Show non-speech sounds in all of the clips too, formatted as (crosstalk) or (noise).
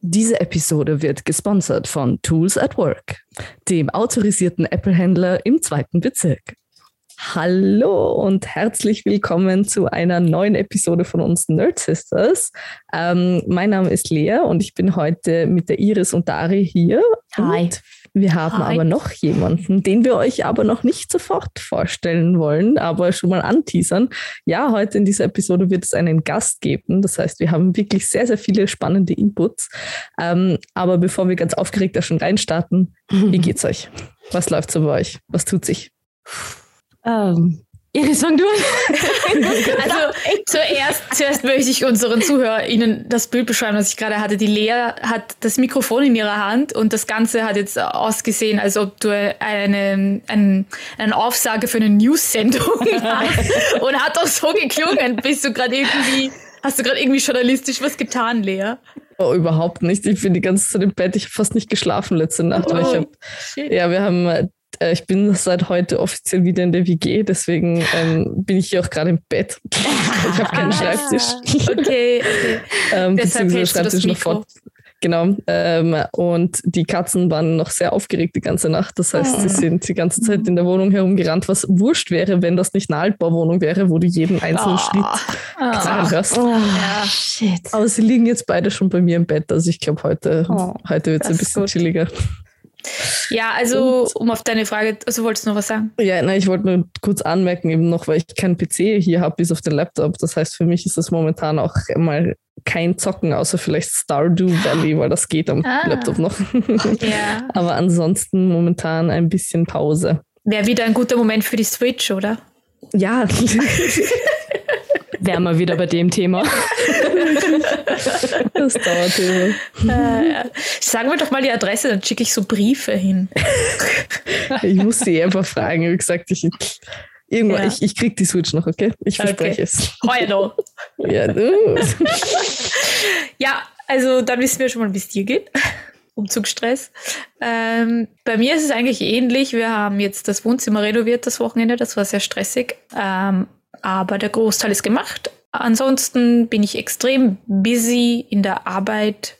Diese Episode wird gesponsert von Tools at Work, dem autorisierten Apple-Händler im zweiten Bezirk. Hallo und herzlich willkommen zu einer neuen Episode von uns Nerd Sisters. Ähm, mein Name ist Lea und ich bin heute mit der Iris und Dari hier. Hi. Und wir haben Hi. aber noch jemanden, den wir euch aber noch nicht sofort vorstellen wollen, aber schon mal anteasern. Ja, heute in dieser Episode wird es einen Gast geben. Das heißt, wir haben wirklich sehr, sehr viele spannende Inputs. Ähm, aber bevor wir ganz aufgeregt da schon reinstarten, wie (laughs) geht's euch? Was läuft so bei euch? Was tut sich? Ähm, Iris, fang du an. (laughs) Also zuerst, zuerst möchte ich unseren ZuhörerInnen das Bild beschreiben, was ich gerade hatte. Die Lea hat das Mikrofon in ihrer Hand und das Ganze hat jetzt ausgesehen, als ob du eine, eine, eine Aufsage für eine News-Sendung (laughs) hast und hat auch so geklungen. Bist du gerade irgendwie, hast du gerade irgendwie journalistisch was getan, Lea? Oh, überhaupt nicht. Ich bin die ganze Zeit im Bett. Ich habe fast nicht geschlafen letzte Nacht. weil ich hab, shit. ja, wir haben, äh, ich bin seit heute offiziell wieder in der WG, deswegen ähm, bin ich hier auch gerade im Bett. (laughs) ich habe keinen Schreibtisch. Okay, okay. (laughs) Ähm, Deshalb beziehungsweise hältst du das Schreibtisch noch Mikro. Genau. Ähm, und die Katzen waren noch sehr aufgeregt die ganze Nacht. Das heißt, sie sind die ganze Zeit in der Wohnung herumgerannt, was wurscht wäre, wenn das nicht eine Altbauwohnung wäre, wo du jeden einzelnen Ah. Schritt Ah. sagen hörst. Oh, Ja. shit. Aber sie liegen jetzt beide schon bei mir im Bett. Also ich glaube, heute, Oh, heute wird es ein bisschen gut. chilliger. Ja, also um auf deine Frage, also wolltest du noch was sagen? Ja, nein, ich wollte nur kurz anmerken, eben noch, weil ich keinen PC hier habe, bis auf den Laptop. Das heißt, für mich ist das momentan auch mal kein Zocken, außer vielleicht Stardew Valley, weil das geht am Ah. Laptop noch. (laughs) Ja. Aber ansonsten momentan ein bisschen Pause. Wäre wieder ein guter Moment für die Switch, oder? Ja, (laughs) Wären wir wieder bei dem Thema. (laughs) (laughs) das dauert immer. Äh, sagen wir doch mal die Adresse, dann schicke ich so Briefe hin. Ich muss sie einfach fragen. Wie gesagt, ich, irgendwann, Ja. ich, ich krieg die Switch noch, okay? Ich Okay. verspreche es. Heuer (laughs) noch. Ja. Ja, also dann wissen wir schon mal, wie es dir geht. Umzugsstress. Ähm, bei mir ist es eigentlich ähnlich. Wir haben jetzt das Wohnzimmer renoviert das Wochenende. Das war sehr stressig. Ähm, aber der Großteil ist gemacht. Ansonsten bin ich extrem busy in der Arbeit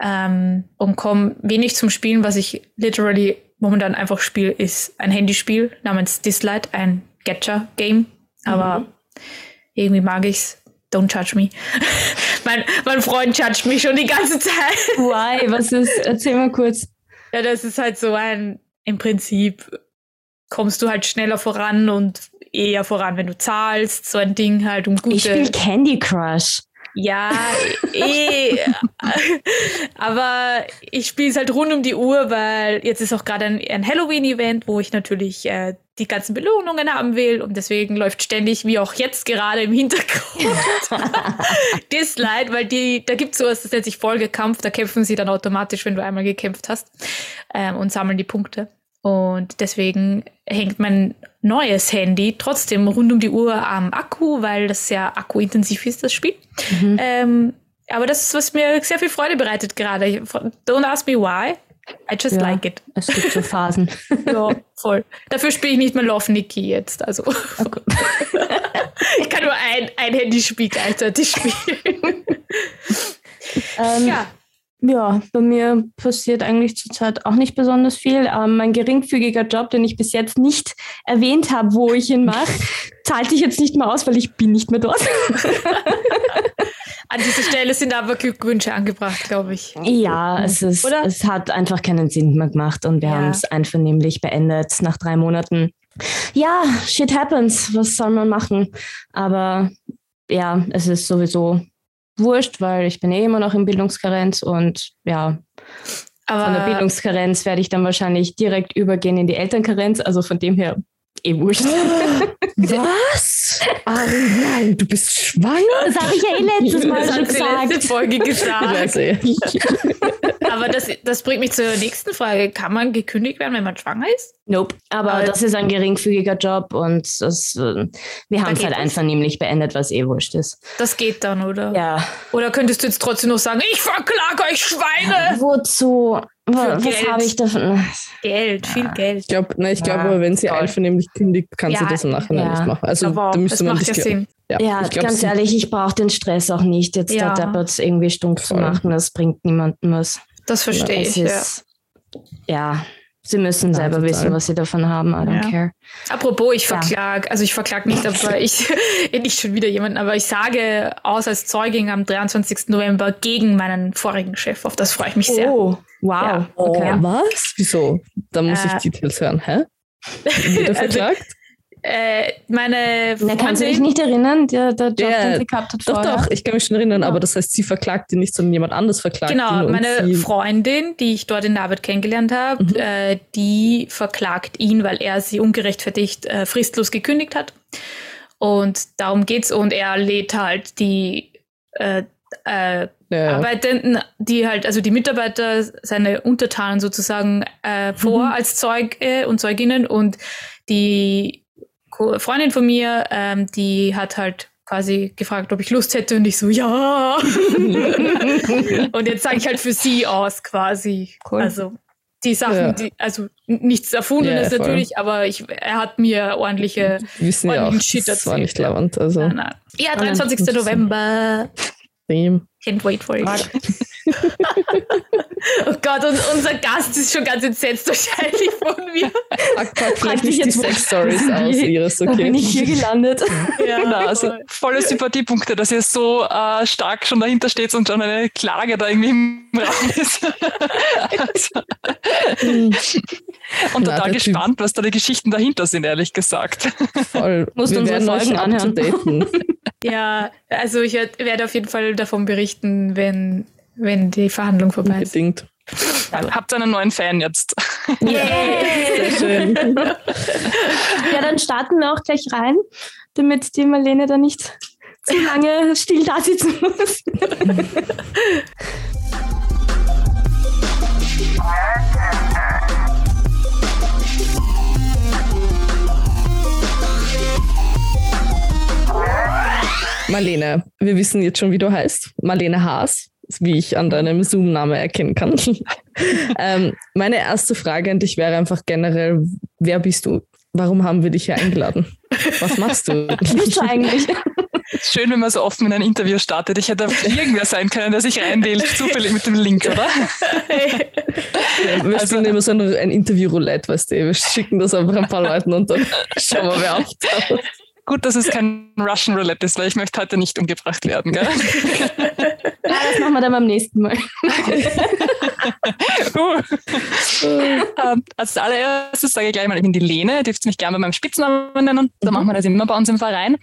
ähm, und komme wenig zum Spielen. Was ich literally momentan einfach spiele, ist ein Handyspiel namens Dislight, ein Gacha-Game. Aber irgendwie mag ich's. Don't judge me. (laughs) mein, mein Freund judgt mich schon die ganze Zeit. Why? Was ist? Erzähl mal kurz. Ja, das ist halt so ein, im Prinzip kommst du halt schneller voran und eher voran, wenn du zahlst. So ein Ding halt um gute. Ich spiele Candy Crush. Ja, eh. (laughs) Aber ich spiele es halt rund um die Uhr, weil jetzt ist auch gerade ein, ein Halloween-Event, wo ich natürlich äh, die ganzen Belohnungen haben will und deswegen läuft ständig, wie auch jetzt gerade im Hintergrund, (laughs) Dislight, weil die, da gibt es sowas, das nennt sich Folgekampf, da kämpfen sie dann automatisch, wenn du einmal gekämpft hast ähm, und sammeln die Punkte. Und deswegen hängt mein neues Handy trotzdem rund um die Uhr am Akku, weil das sehr akkuintensiv ist, das Spiel. Ähm, aber das ist, was mir sehr viel Freude bereitet gerade. Don't ask me why. I just Ja. like it. Es gibt so Phasen. (laughs) Ja, voll. Dafür spiele ich nicht mehr Love Nikki jetzt. Also. (laughs) ich kann nur ein, ein Handyspiel gleichzeitig spielen. Ähm, ja. Ja, bei mir passiert eigentlich zurzeit auch nicht besonders viel. Ähm, mein geringfügiger Job, den ich bis jetzt nicht erwähnt habe, wo ich ihn mache, (laughs) zahlt sich jetzt nicht mehr aus, weil ich bin nicht mehr dort. (laughs) An dieser Stelle sind aber Glückwünsche angebracht, glaube ich. Ja, es, ist, Oder? es hat einfach keinen Sinn mehr gemacht und wir Ja. haben es einvernehmlich beendet nach drei Monaten. Ja, shit happens. Was soll man machen? Aber ja, es ist sowieso wurscht, weil ich bin eh immer noch in Bildungskarenz und ja, von der Aber Bildungskarenz werde ich dann wahrscheinlich direkt übergehen in die Elternkarenz. Also von dem her eh wurscht. (gasps) Was? Ari, nein, du bist schwanger? Das habe ich ja eh letztes Mal das schon hat sie letzte gesagt. Folge (laughs) gesagt. (laughs) Aber das, das bringt mich zur nächsten Frage. Kann man gekündigt werden, wenn man schwanger ist? Nope. Aber Aber- das ist ein geringfügiger Job und das, äh, wir haben es halt das? einvernehmlich beendet, was eh wurscht ist. Das geht dann, oder? Ja. Oder könntest du jetzt trotzdem noch sagen, ich verklage euch Schweine? Wozu? Was habe ich davon? Geld, viel ja. Geld. Ich glaube, ich glaube, aber wenn sie einvernehmlich kündigt, kann ja, sie das im Nachhinein ja. nicht machen. Also da müsste man das Sinn. Ja, ja glaub, ganz ehrlich, ich brauche den Stress auch nicht, jetzt ja. da Deppert irgendwie stumpf zu machen. Das bringt niemandem was. Das verstehe ich. Ist, ja. Sie müssen selber total. wissen, was sie davon haben. I don't ja. care. Apropos, ich verklag, ja. also ich verklag nicht, (laughs) aber ich, (laughs) nicht schon wieder jemanden, aber ich sage aus als Zeugin am 23. November gegen meinen vorigen Chef. Auf das freue ich mich sehr. Oh, wow. Ja. Okay. Oh, was? Wieso? Da muss äh, ich Details hören. Hä? (laughs) Wieder also, verklagt? Äh, meine Freundin... Na, kannst du dich nicht erinnern, der, der Job, ja, den sie gehabt hat Doch, doch, ich kann mich schon erinnern, ja. aber das heißt, sie verklagt ihn nicht, sondern jemand anderes verklagt genau, ihn. Genau, meine Freundin, die ich dort in der Arbeit kennengelernt habe, mhm. äh, die verklagt ihn, weil er sie ungerechtfertigt äh, fristlos gekündigt hat. Und darum geht's und er lädt halt die äh, äh, ja. Arbeitenden, die halt, also die Mitarbeiter, seine Untertanen sozusagen äh, vor mhm. als Zeuge und Zeuginnen und die Freundin von mir, ähm, die hat halt quasi gefragt, ob ich Lust hätte und ich so, ja. (laughs) und jetzt sage ich halt für sie aus quasi. Cool. Also die Sachen, ja. die, also nichts Erfundenes ja, natürlich, aber ich, er hat mir ordentliche, wissen ja auch, Shit das war nicht lauernd. Also. Nein, nein. Ja, 23. November. Same. Can't wait for it. (laughs) oh Gott, und unser Gast ist schon ganz entsetzt wahrscheinlich von mir. Pack vielleicht nicht die Sex-Stories aus, Iris, okay? Bin ich hier gelandet? (laughs) ja, genau, also volle Sympathiepunkte, dass ihr so äh, stark schon dahinter steht und schon eine Klage da irgendwie im Raum ist. also. (laughs) und Na, total gespannt, typ. was da die Geschichten dahinter sind, ehrlich gesagt. Voll. Musst du unsere Folgen anhören. Ja, also ich werde auf jeden Fall davon berichten, wenn, wenn die Verhandlung vorbei ist. Unbedingt. Habt ihr einen neuen Fan jetzt? Yeah. (laughs) Sehr schön. (laughs) ja, dann starten wir auch gleich rein, damit die Marlene da nicht zu lange still da sitzen muss. (laughs) Marlene, wir wissen jetzt schon, wie du heißt. Marlene Haas, wie ich an deinem Zoom-Name erkennen kann. (laughs) ähm, meine erste Frage an dich wäre einfach generell, wer bist du? Warum haben wir dich hier eingeladen? Was machst du? (laughs) Du eigentlich? (laughs) Schön, wenn man so offen in ein Interview startet. Ich hätte irgendwer sein können, der sich reinwählt, zufällig mit dem Link, oder? Ja, wir also, spielen immer so ein, ein Interview-Roulette, weißt du. Wir schicken das einfach ein paar Leuten und dann schauen wir, wer auftaucht. Gut, dass es kein Russian Roulette ist, weil ich möchte heute nicht umgebracht werden. Gell? (laughs) Ja, das machen wir dann beim nächsten Mal. (laughs) uh. Ähm, als allererstes sage ich gleich mal, ich bin die Lene, dürft mich gerne bei meinem Spitznamen nennen. Da mhm. machen wir das immer bei uns im Verein.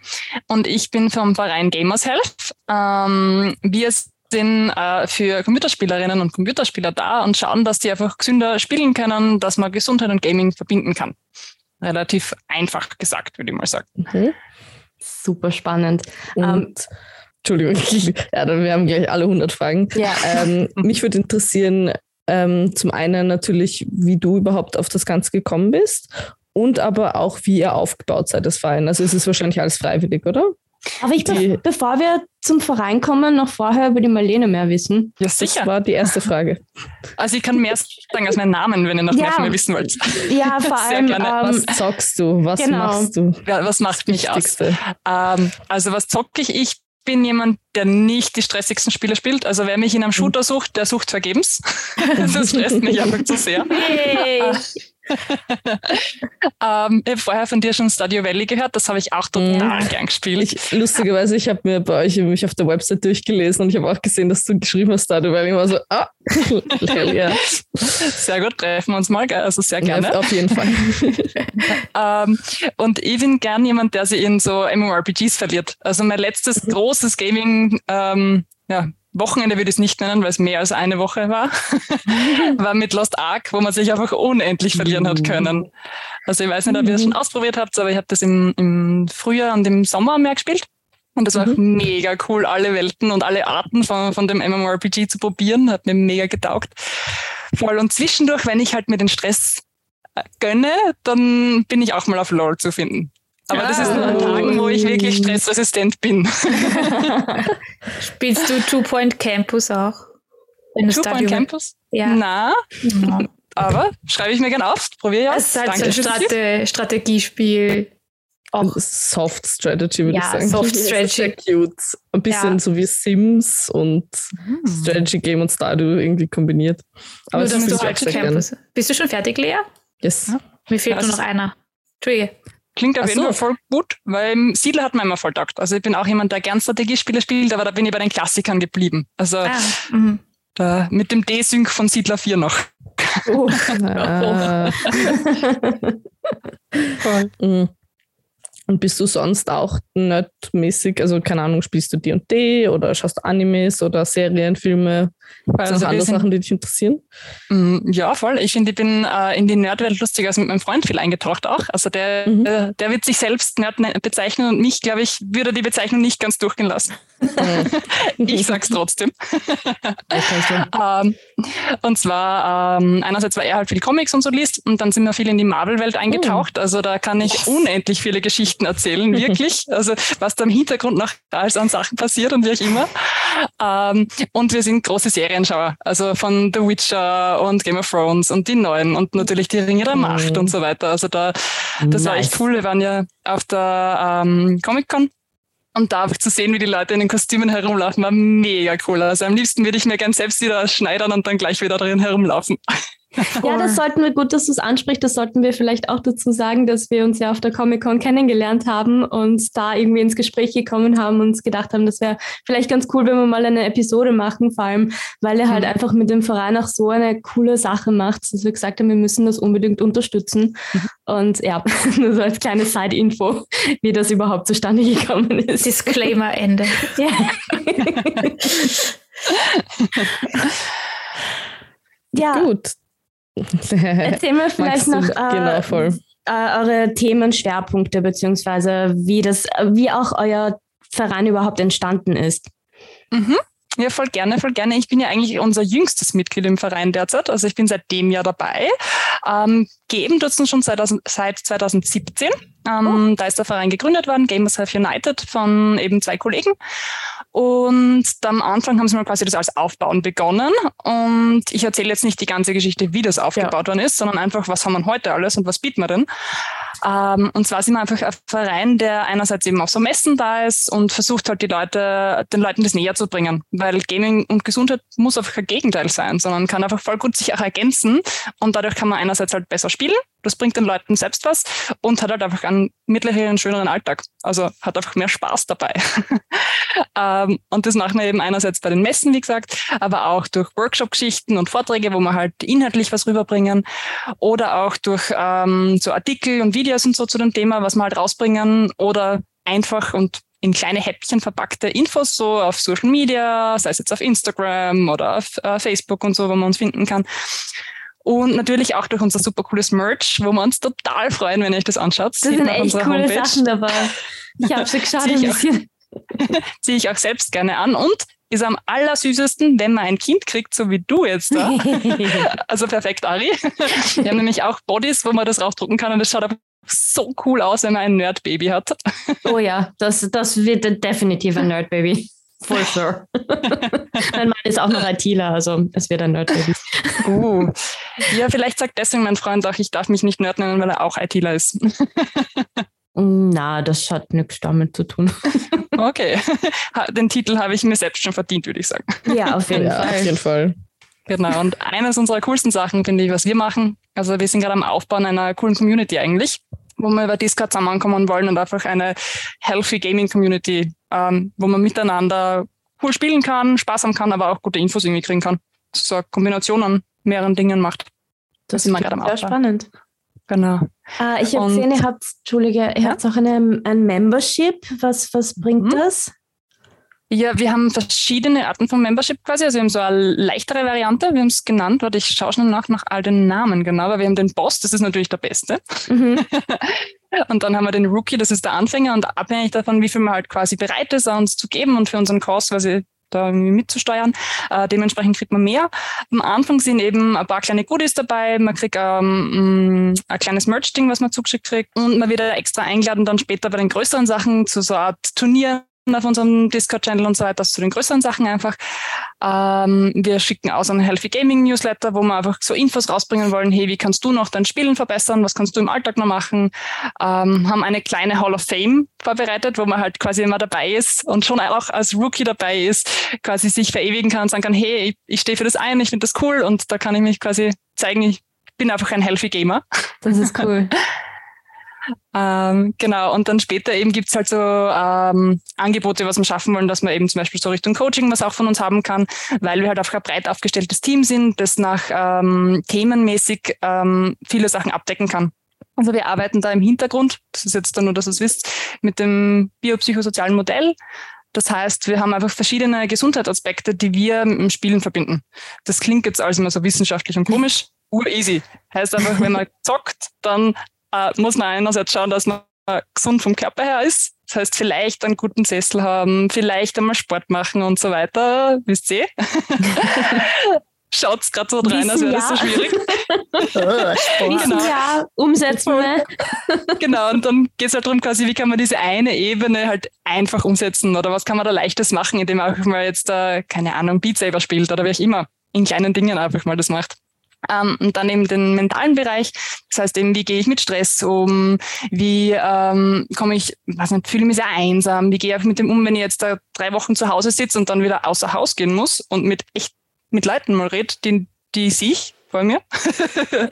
Und ich bin vom Verein Gamers Health. Ähm, wir sind äh, für Computerspielerinnen und Computerspieler da und schauen, dass die einfach gesünder spielen können, dass man Gesundheit und Gaming verbinden kann relativ einfach gesagt, würde ich mal sagen. Mhm. Super spannend. Und, um, ähm, Entschuldigung, (laughs) ja, wir haben gleich alle 100 Fragen. Ja. Ähm, mich würde interessieren, ähm, zum einen natürlich, wie du überhaupt auf das Ganze gekommen bist und aber auch, wie ihr aufgebaut seid, das Verein. Also es ist wahrscheinlich alles freiwillig, oder? Aber ich, die, bevor wir zum Verein kommen, noch vorher über die Marlene mehr wissen. Ja, sicher. Das war die erste Frage. (laughs) Also ich kann mehr sagen als meinen Namen, wenn ihr noch ja, mehr von mir wissen wollt. Ja, vor allem. Ähm, was zockst du? Was genau. machst du? Ja, was macht mich aus? Ähm, also was zocke ich? Ich bin jemand, der nicht die stressigsten Spiele spielt. Also wer mich in einem mhm. Shooter sucht, der sucht vergebens. (laughs) das stresst mich einfach zu sehr. Hey. Ähm, ich habe vorher von dir schon Stadio Valley gehört, das habe ich auch total mhm. gern gespielt. Ich, lustigerweise, ich habe mir bei euch mich auf der Website durchgelesen und ich habe auch gesehen, dass du geschrieben hast Stadio Valley. Ich war so, ah, (laughs) ja. Sehr gut, treffen wir uns mal, also sehr gerne. Ja, auf jeden Fall. (laughs) ähm, und ich bin gern jemand, der sich in so MMORPGs verliert. Also mein letztes mhm. großes Gaming ähm, ja, Wochenende würde ich es nicht nennen, weil es mehr als eine Woche war, (laughs) war mit Lost Ark, wo man sich einfach unendlich verlieren hat können. Also ich weiß nicht, ob ihr das schon ausprobiert habt, aber ich habe das im, im Frühjahr und im Sommer mehr gespielt. Und das war mhm. mega cool, alle Welten und alle Arten von, von dem MMORPG zu probieren. Hat mir mega getaugt. Voll. Und zwischendurch, wenn ich halt mir den Stress äh, gönne, dann bin ich auch mal auf LOL zu finden. Aber ah. das ist nur an Tagen, wo ich wirklich stressresistent bin. (laughs) Spielst du Two Point Campus auch? Two Point Campus? Ja. Na, Ja. aber schreibe ich mir gerne auf. Probiere ich aus. Es ist halt so Danke ein den Tipp. Strate Strategiespiel. Auch Soft Strategy, würde Ja, ich sagen. Soft Strategy. Sehr cute. Ein bisschen Ja. so wie Sims und Hm. Strategy Game und Stardew irgendwie kombiniert. Aber nur, das dass du halt sehr gern. Campus. Bist du schon fertig, Lea? Yes. Ja. Mir fehlt Ja, nur noch einer. Entschuldige. Klingt auf Ach jeden so. Fall voll gut, weil Siedler hat man immer voll taugt. Also ich bin auch jemand, der gern Strategiespiele spielt, aber da bin ich bei den Klassikern geblieben. Also Ah, mhm. da, mit dem D-Sync von Siedler 4 noch. Oh. (laughs) (laughs) Ah. (laughs) Mm. Und bist du sonst auch nerdmäßig, also keine Ahnung, spielst du D&D oder schaust Animes oder Serien, Filme? Gibt es Also noch andere sind- Sachen, die dich interessieren? Mm, Ja, voll. Ich finde, ich bin äh, in die Nerdwelt lustigerweise mit meinem Freund viel eingetaucht auch. Also der, Mhm. äh, der wird sich selbst Nerd ne- bezeichnen und mich, glaube ich, würde die Bezeichnung nicht ganz durchgehen lassen. (laughs) Ich sag's trotzdem. (laughs) ähm, und zwar, ähm, einerseits, weil er halt viel Comics und so liest und dann sind wir viel in die Marvel-Welt eingetaucht. Also da kann ich unendlich viele Geschichten erzählen, (laughs) wirklich. Also was da im Hintergrund noch alles an Sachen passiert und wie auch immer. Ähm, und wir sind große Serienschauer. Also von The Witcher und Game of Thrones und die neuen und natürlich die Ringe der Macht Mhm. und so weiter. Also da, das war echt Nice. cool. Wir waren ja auf der ähm, Comic-Con und da zu sehen, wie die Leute in den Kostümen herumlaufen, war mega cool. Also am liebsten würde ich mir gern selbst wieder schneidern und dann gleich wieder drin herumlaufen. (laughs) Ja, das sollten wir, gut, dass du es ansprichst, das sollten wir vielleicht auch dazu sagen, dass wir uns ja auf der Comic-Con kennengelernt haben und da irgendwie ins Gespräch gekommen haben und uns gedacht haben, das wäre vielleicht ganz cool, wenn wir mal eine Episode machen, vor allem, weil er halt Mhm. einfach mit dem Verein auch so eine coole Sache macht, dass wir gesagt haben, wir müssen das unbedingt unterstützen. Und ja, (laughs) nur so als kleine Side-Info, wie das überhaupt zustande gekommen ist. Disclaimer Ende. (laughs) Ja. (laughs) ja, Gut. (laughs) erzähl mir vielleicht noch äh, genau, voll. äh, eure Themenschwerpunkte beziehungsweise wie das, äh, wie auch euer Verein überhaupt entstanden ist. Mhm. Ja, voll gerne, voll gerne. Ich bin ja eigentlich unser jüngstes Mitglied im Verein derzeit. Also ich bin seit dem Jahr dabei. Ähm, geben tut es schon seit, seit 2017. Ähm, Da ist der Verein gegründet worden, Gamers Have United, von eben zwei Kollegen. Und am Anfang haben sie mal quasi das als Aufbauen begonnen. Und ich erzähle jetzt nicht die ganze Geschichte, wie das aufgebaut worden ist, sondern einfach, was haben wir heute alles und was bieten wir denn. Ähm, und zwar sind wir einfach ein Verein, der einerseits eben auf so Messen da ist und versucht halt die Leute, den Leuten das näher zu bringen. Weil Gaming und Gesundheit muss einfach kein Gegenteil sein, sondern kann einfach voll gut sich auch ergänzen. Und dadurch kann man einerseits halt besser spielen. Das bringt den Leuten selbst was und hat halt einfach einen mittleren, schöneren Alltag. Also hat einfach mehr Spaß dabei. (laughs) ähm, und das machen wir eben einerseits bei den Messen, wie gesagt, aber auch durch Workshop-Geschichten und Vorträge, wo wir halt inhaltlich was rüberbringen oder auch durch ähm, so Artikel und Videos und so zu dem Thema, was wir halt rausbringen oder einfach und in kleine Häppchen verpackte Infos so auf Social Media, sei es jetzt auf Instagram oder auf äh, Facebook und so, wo man uns finden kann. Und natürlich auch durch unser super cooles Merch, wo wir uns total freuen, wenn ihr euch das anschaut. Das Sieht sind echt coole Homepage. Sachen dabei. Ich habe schon geschaut, (laughs) ein ich auch. (laughs) bisschen. Ziehe ich auch selbst gerne an und ist am allersüßesten, wenn man ein Kind kriegt, so wie du jetzt da. (laughs) Also perfekt, Ari. Wir haben nämlich auch Bodies, wo man das raufdrucken kann und das schaut so cool aus, wenn man ein Nerd-Baby hat. oh ja, das, das wird definitiv ein Nerd-Baby. For (laughs) sure. mein Mann ist auch noch ITler, also es wird ein Nerd-Baby. (laughs) Uh. Ja, vielleicht sagt deswegen mein Freund auch, ich darf mich nicht Nerd nennen, weil er auch ITler ist. Na, das hat nichts damit zu tun. (laughs) Okay. Den Titel habe ich mir selbst schon verdient, würde ich sagen. Ja, auf jeden Ja, auf Fall. jeden Fall. Genau. Und eines unserer coolsten Sachen, finde ich, was wir machen, also wir sind gerade am Aufbauen einer coolen Community eigentlich, wo wir über Discord zusammenkommen wollen und einfach eine healthy Gaming Community, ähm, wo man miteinander cool spielen kann, Spaß haben kann, aber auch gute Infos irgendwie kriegen kann. So eine Kombination an mehreren Dingen macht. Das wir klingt gerade am sehr Aufbau. spannend. Genau. Ah, ich habe gesehen, ihr habt, Entschuldige, ihr Ja? habt auch eine, ein Membership. Was, was bringt Mhm. das? Ja, wir haben verschiedene Arten von Membership quasi. Also wir haben so eine leichtere Variante. Wir haben es genannt, warte, ich schaue schnell nach, nach all den Namen genau, weil wir haben den Boss, das ist natürlich der Beste. Mhm. (laughs) Und dann haben wir den Rookie, das ist der Anfänger und abhängig davon, wie viel man halt quasi bereit ist, uns zu geben und für unseren Kurs quasi da irgendwie mitzusteuern. Äh, dementsprechend kriegt man mehr. Am Anfang sind eben ein paar kleine Goodies dabei. Man kriegt ähm, mh, ein kleines Merch-Ding, was man zugeschickt kriegt. Und man wird extra eingeladen, dann später bei den größeren Sachen zu so einer Art Turnier auf unserem Discord-Channel und so weiter, zu den größeren Sachen einfach. Ähm, wir schicken aus einen Healthy Gaming Newsletter, wo wir einfach so Infos rausbringen wollen. Hey, wie kannst du noch dein Spielen verbessern? Was kannst du im Alltag noch machen? Ähm, haben eine kleine Hall of Fame vorbereitet, wo man halt quasi immer dabei ist und schon auch als Rookie dabei ist, quasi sich verewigen kann und sagen kann, hey, ich, ich stehe für das ein, ich finde das cool und da kann ich mich quasi zeigen, ich bin einfach ein Healthy Gamer. Das ist cool. (laughs) Ähm, genau, und dann später eben gibt's halt so ähm, Angebote, was wir schaffen wollen, dass man eben zum Beispiel so Richtung Coaching was auch von uns haben kann, weil wir halt einfach ein breit aufgestelltes Team sind, das nach ähm, themenmäßig ähm, viele Sachen abdecken kann. Also wir arbeiten da im Hintergrund, das ist jetzt dann nur, dass ihr es wisst, mit dem biopsychosozialen Modell. Das heißt, wir haben einfach verschiedene Gesundheitsaspekte, die wir mit dem Spielen verbinden. Das klingt jetzt alles immer so wissenschaftlich und komisch. Ur easy. Heißt einfach, wenn man (laughs) zockt, dann äh, muss man einerseits schauen, dass man gesund vom Körper her ist. Das heißt, vielleicht einen guten Sessel haben, vielleicht einmal Sport machen und so weiter. Wisst ihr? (laughs) Schaut es gerade so rein, als wäre das so schwierig. (laughs) genau. Ja, umsetzen wir. genau, und dann geht es halt darum, quasi, wie kann man diese eine Ebene halt einfach umsetzen oder was kann man da leichtes machen, indem man einfach mal jetzt, äh, keine Ahnung, Beat Saber spielt oder wie auch immer, in kleinen Dingen einfach mal das macht. Ähm, und dann eben den mentalen Bereich. Das heißt eben, wie gehe ich mit Stress um? Wie ähm, komme ich, was nicht, fühle mich sehr einsam? Wie gehe ich mit dem um, wenn ich jetzt da drei Wochen zu Hause sitze und dann wieder außer Haus gehen muss und mit echt mit Leuten mal rede, die, die sich vor mir. (laughs)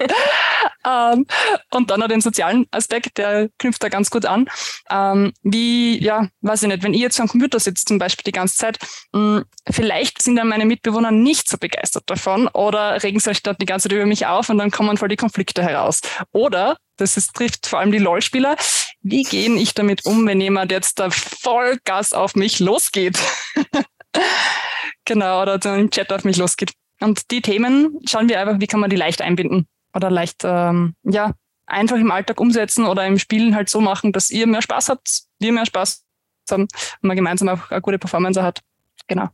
ähm, und dann noch den sozialen Aspekt, der knüpft da ganz gut an. Ähm, wie, ja, weiß ich nicht, wenn ich jetzt am Computer sitze zum Beispiel die ganze Zeit, mh, hm, vielleicht sind dann meine Mitbewohner nicht so begeistert davon oder regen sich dort die ganze Zeit über mich auf und dann kommen voll die Konflikte heraus. Oder, das ist, trifft vor allem die LOL-Spieler, wie gehe ich damit um, wenn jemand jetzt da Vollgas auf mich losgeht? (laughs) genau, oder dann im Chat auf mich losgeht. Und die Themen schauen wir einfach, wie kann man die leicht einbinden oder leicht, ähm, ja, einfach im Alltag umsetzen oder im Spielen halt so machen, dass ihr mehr Spaß habt, wir mehr Spaß haben und man gemeinsam auch eine gute Performance hat. Genau.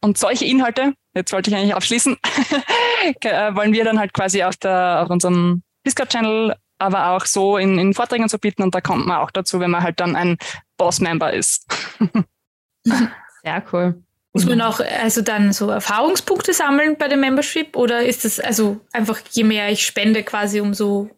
Und solche Inhalte, jetzt wollte ich eigentlich abschließen, (laughs) äh, wollen wir dann halt quasi auf, der, auf unserem Discord-Channel, aber auch so in, in Vorträgen zu bieten und da kommt man auch dazu, wenn man halt dann ein Boss-Member ist. (laughs) Sehr cool. Muss man auch also dann so Erfahrungspunkte sammeln bei dem Membership oder ist es also einfach je mehr ich spende quasi umso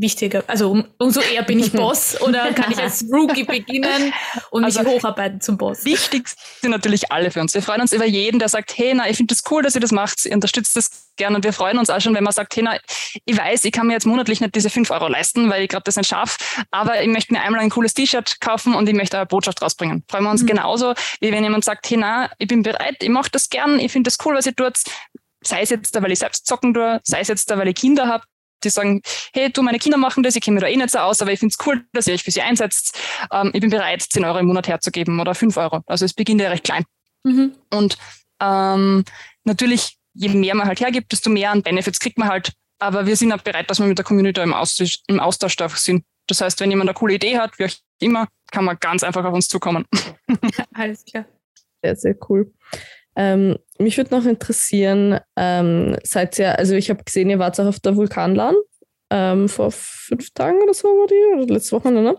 wichtiger, also um, umso eher bin ich (laughs) Boss oder kann ich als Rookie beginnen und mich also, hocharbeiten zum Boss? Wichtig sind natürlich alle für uns. Wir freuen uns über jeden, der sagt, hey, na, ich finde das cool, dass ihr das macht, ihr unterstützt das gerne und wir freuen uns auch schon, wenn man sagt, hey, na, ich weiß, ich kann mir jetzt monatlich nicht diese fünf Euro leisten, weil ich gerade das nicht schaffe, aber ich möchte mir einmal ein cooles T-Shirt kaufen und ich möchte eine Botschaft rausbringen. Freuen wir uns mhm. genauso, wie wenn jemand sagt, hey, na, ich bin bereit, ich mache das gern, ich finde das cool, was ihr tut, sei es jetzt da, weil ich selbst zocken tue, sei es jetzt da, weil ich Kinder habe, die sagen, hey, du, meine Kinder machen das, ich kenne mich da eh nicht so aus, aber ich finde es cool, dass ihr euch für sie einsetzt. Ähm, ich bin bereit, 10 Euro im Monat herzugeben oder 5 Euro. Also es beginnt ja recht klein. Mhm. Und ähm, natürlich, je mehr man halt hergibt, desto mehr an Benefits kriegt man halt. Aber wir sind auch bereit, dass wir mit der Community im Austausch, im Austausch da sind. Das heißt, wenn jemand eine coole Idee hat, wie auch immer, kann man ganz einfach auf uns zukommen. (laughs) Alles klar. Sehr, sehr cool. Ähm, mich würde noch interessieren, ähm, seid ihr, also ich habe gesehen, ihr wart auch auf der Vulkanlan ähm, vor fünf Tagen oder so war die, oder letzte Woche, ne?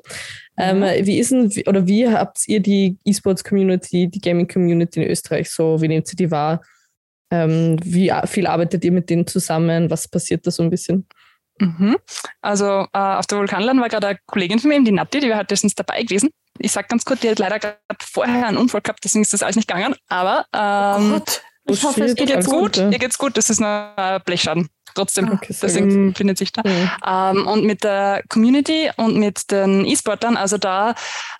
Ähm, wie ist denn, oder wie habt ihr die E-Sports-Community, die Gaming-Community in Österreich so, wie nehmt ihr die wahr? Ähm, wie viel arbeitet ihr mit denen zusammen? Was passiert da so ein bisschen? Mhm. Also äh, auf der Vulkanland war gerade eine Kollegin von mir, die Natti, die war halt letztens dabei gewesen ich sag ganz kurz, die hat leider gerade vorher einen Unfall gehabt, deswegen ist das alles nicht gegangen. Aber ähm, oh Gott. ich hoffe, es geht jetzt gut. Ihr geht's gut, das ist nur ein Blechschaden trotzdem. Okay, Deswegen findet sich da. Mhm. Ähm, und mit der Community und mit den E-Sportern, also da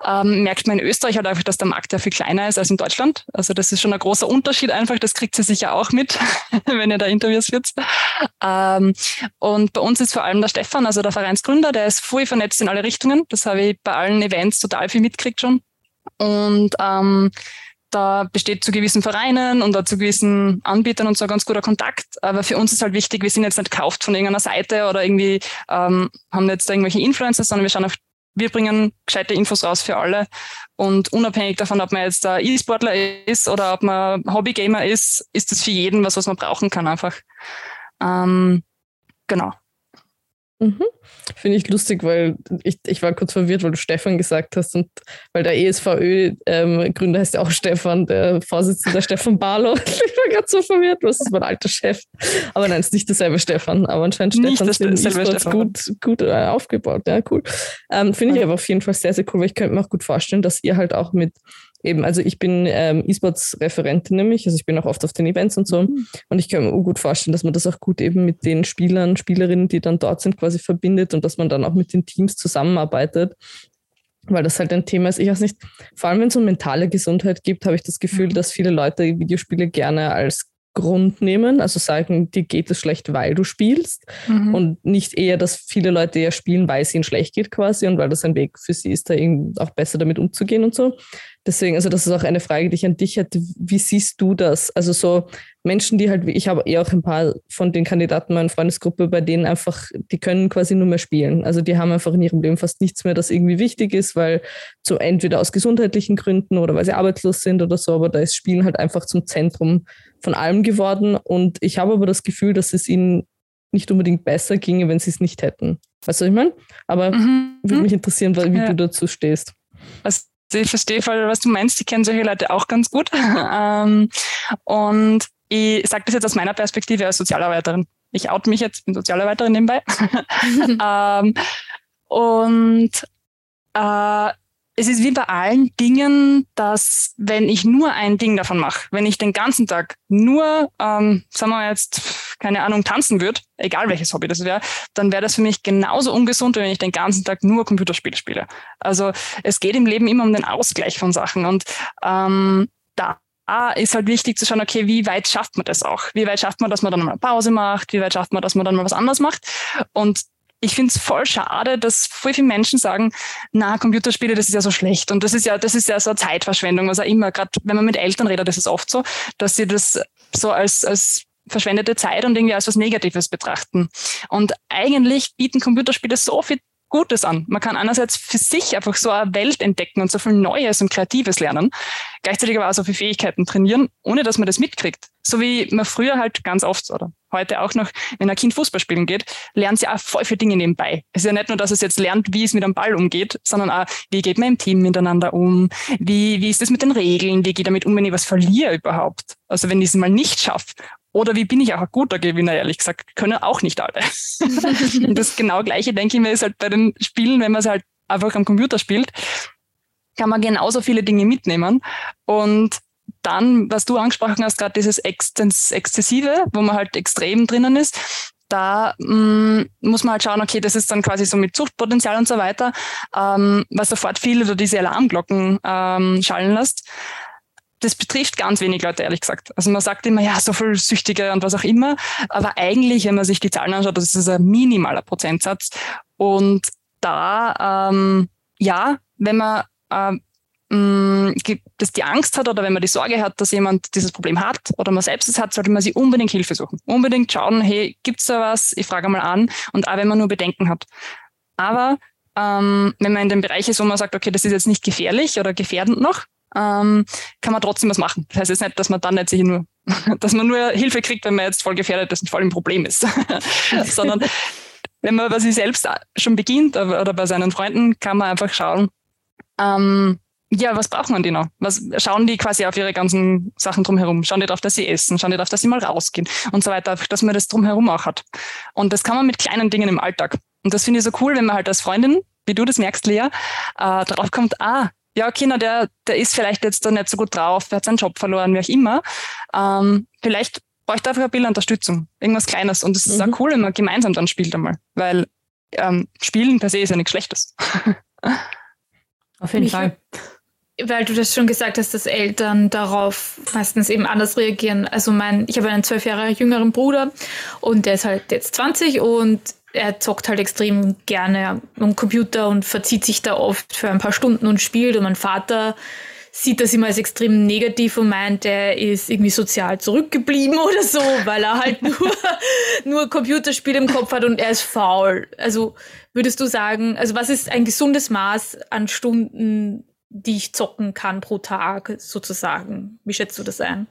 ähm, merkt man in Österreich halt einfach, dass der Markt ja viel kleiner ist als in Deutschland. Also das ist schon ein großer Unterschied einfach. Das kriegt sie sicher auch mit, (laughs) wenn ihr da Interviews führt. Ähm, und bei uns ist vor allem der Stefan, also der Vereinsgründer, der ist voll vernetzt in alle Richtungen. Das habe ich bei allen Events total viel mitgekriegt schon. Und ähm, da besteht zu gewissen Vereinen und zu gewissen Anbietern und so ein ganz guter Kontakt. Aber für uns ist halt wichtig, wir sind jetzt nicht gekauft von irgendeiner Seite oder irgendwie ähm, haben jetzt da irgendwelche Influencer, sondern wir schauen auf, wir bringen gescheite Infos raus für alle. Und unabhängig davon, ob man jetzt E-Sportler ist oder ob man Hobbygamer ist, ist das für jeden was, was man brauchen kann einfach. Ähm, genau. Mhm. Finde ich lustig, weil ich, ich war kurz verwirrt, weil du Stefan gesagt hast und weil der ESVÖ-Gründer ähm, heißt ja auch Stefan, der Vorsitzende Stefan Barlow. (laughs) Ich war gerade so verwirrt, was ist mein alter Chef? Aber nein, es ist nicht derselbe Stefan, aber anscheinend nicht Stefan ist e gut, gut äh, aufgebaut. Ja, cool. Ähm, Finde ich aber auf jeden Fall sehr, sehr cool, weil ich könnte mir auch gut vorstellen, dass ihr halt auch mit eben, also ich bin ähm, E-Sports-Referentin nämlich, also ich bin auch oft auf den Events und so. Mhm. Und ich kann mir gut vorstellen, dass man das auch gut eben mit den Spielern, Spielerinnen, die dann dort sind, quasi verbindet und dass man dann auch mit den Teams zusammenarbeitet. Weil das halt ein Thema ist. Ich weiß nicht, vor allem wenn es um mentale Gesundheit gibt, habe ich das Gefühl, mhm. dass viele Leute Videospiele gerne als Grund nehmen, also sagen, dir geht es schlecht, weil du spielst mhm. und nicht eher, dass viele Leute ja spielen, weil es ihnen schlecht geht quasi und weil das ein Weg für sie ist, da auch besser damit umzugehen und so. Deswegen, also das ist auch eine Frage, die ich an dich hätte. Wie siehst du das? Also so Menschen, die halt, ich habe eher auch ein paar von den Kandidaten meiner Freundesgruppe, bei denen einfach, die können quasi nur mehr spielen. Also die haben einfach in ihrem Leben fast nichts mehr, das irgendwie wichtig ist, weil so entweder aus gesundheitlichen Gründen oder weil sie arbeitslos sind oder so, aber da ist Spielen halt einfach zum Zentrum von allem geworden. Und ich habe aber das Gefühl, dass es ihnen nicht unbedingt besser ginge, wenn sie es nicht hätten. Weißt du, was ich meine? Aber mhm. würde mich interessieren, wie ja. du dazu stehst. Also ich verstehe voll, was du meinst. Ich kenne solche Leute auch ganz gut. (laughs) ähm, und ich sage das jetzt aus meiner Perspektive als Sozialarbeiterin. Ich oute mich jetzt, bin Sozialarbeiterin nebenbei. (laughs) (laughs) ähm, und äh, es ist wie bei allen Dingen, dass wenn ich nur ein Ding davon mache, wenn ich den ganzen Tag nur, ähm, sagen wir jetzt, keine Ahnung, tanzen würde, egal welches Hobby das wäre, dann wäre das für mich genauso ungesund, wenn ich den ganzen Tag nur Computerspiele spiele. Also es geht im Leben immer um den Ausgleich von Sachen und ähm, da ist halt wichtig zu schauen, okay, wie weit schafft man das auch? Wie weit schafft man, dass man dann mal Pause macht? Wie weit schafft man, dass man dann mal was anderes macht? Und ich finde es voll schade, dass voll viele Menschen sagen, na, Computerspiele, das ist ja so schlecht. Und das ist ja, das ist ja so eine Zeitverschwendung, was auch immer. Gerade wenn man mit Eltern redet, das ist oft so, dass sie das so als, als verschwendete Zeit und irgendwie als was Negatives betrachten. Und eigentlich bieten Computerspiele so viel Gutes an. Man kann einerseits für sich einfach so eine Welt entdecken und so viel Neues und Kreatives lernen, gleichzeitig aber auch so viele Fähigkeiten trainieren, ohne dass man das mitkriegt. So wie man früher halt ganz oft oder heute auch noch, wenn ein Kind Fußball spielen geht, lernt sie auch voll viele Dinge nebenbei. Es ist ja nicht nur, dass es jetzt lernt, wie es mit einem Ball umgeht, sondern auch, wie geht man im Team miteinander um? Wie, wie ist es mit den Regeln? Wie geht damit um, wenn ich was verliere überhaupt? Also wenn ich es mal nicht schaffe. Oder wie bin ich auch ein guter Gewinner, ehrlich gesagt, können auch nicht alle. (laughs) und das genau gleiche, denke ich mir, ist halt bei den Spielen, wenn man es halt einfach am Computer spielt, kann man genauso viele Dinge mitnehmen. Und dann, was du angesprochen hast, gerade dieses Exzessive, wo man halt extrem drinnen ist, da mh, mm, muss man halt schauen, okay, das ist dann quasi so mit Zuchtpotenzial und so weiter, ähm, was sofort viele oder diese Alarmglocken ähm, schallen lässt das betrifft ganz wenig Leute, ehrlich gesagt. Also man sagt immer, ja, so viel Süchtige und was auch immer. Aber eigentlich, wenn man sich die Zahlen anschaut, das ist ein minimaler Prozentsatz. Und da, ähm, ja, wenn man ähm, dass die Angst hat oder wenn man die Sorge hat, dass jemand dieses Problem hat oder man selbst es hat, sollte man sich unbedingt Hilfe suchen. Unbedingt schauen, hey, gibt's da was? Ich frage mal an. Und auch wenn man nur Bedenken hat. Aber ähm, wenn man in dem Bereich ist, wo man sagt, okay, das ist jetzt nicht gefährlich oder gefährdend noch, ähm, kann man trotzdem was machen. Das heißt jetzt nicht, dass man dann nicht sich nur, (laughs) dass man nur Hilfe kriegt, wenn man jetzt voll gefährdet ist und voll im Problem ist, (laughs) sondern wenn man bei sich selbst schon beginnt oder bei seinen Freunden, kann man einfach schauen, ähm, ja, was brauchen man die noch? Was schauen die quasi auf ihre ganzen Sachen drumherum? Schauen die darauf, dass sie essen? Schauen die darauf, dass sie mal rausgehen und so weiter, dass man das drumherum auch hat. Und das kann man mit kleinen Dingen im Alltag. Und das finde ich so cool, wenn man halt als Freundin, wie du das merkst, Lea, äh, drauf kommt, ah, ja, Kinder, der, der ist vielleicht jetzt da nicht so gut drauf, der hat seinen Job verloren, wie auch immer. Ähm, vielleicht bräuchte er einfach ein bisschen Unterstützung, irgendwas Kleines. Und es ist mhm. auch cool, wenn man gemeinsam dann spielt einmal, weil ähm, Spielen per se ist ja nichts Schlechtes. Auf jeden Fall. Weil du das schon gesagt hast, dass Eltern darauf meistens eben anders reagieren. Also mein, ich habe einen zwölf Jahre jüngeren Bruder und der ist halt jetzt 20 und er zockt halt extrem gerne am Computer und verzieht sich da oft für ein paar Stunden und spielt. Und mein Vater sieht das immer als extrem negativ und meint, er ist irgendwie sozial zurückgeblieben (laughs) oder so, weil er halt nur, (laughs) nur Computerspiele im Kopf hat und er ist faul. Also würdest du sagen, also was ist ein gesundes Maß an Stunden, die ich zocken kann pro Tag sozusagen? Wie schätzt du das ein?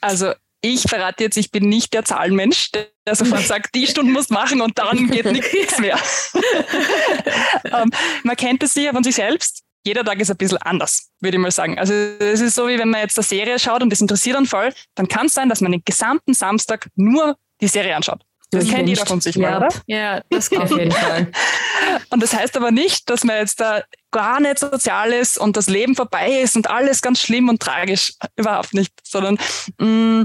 Also ich verrate jetzt, ich bin nicht der Zahlenmensch, der sofort (laughs) sagt, die Stunde muss machen und dann geht (laughs) nichts mehr. (laughs) ähm, man kennt es sicher von sich selbst. Jeder Tag ist ein bisschen anders, würde ich mal sagen. Also es ist so, wie wenn man jetzt eine Serie schaut und das interessiert einen voll, dann kann es sein, dass man den gesamten Samstag nur die Serie anschaut. Das kennt jeder von sich Ja. mal, oder? Ja, das (laughs) Auf jeden Fall. Und das heißt aber nicht, dass man jetzt da gar nicht sozial ist und das Leben vorbei ist und alles ganz schlimm und tragisch. Überhaupt nicht. Sondern mh,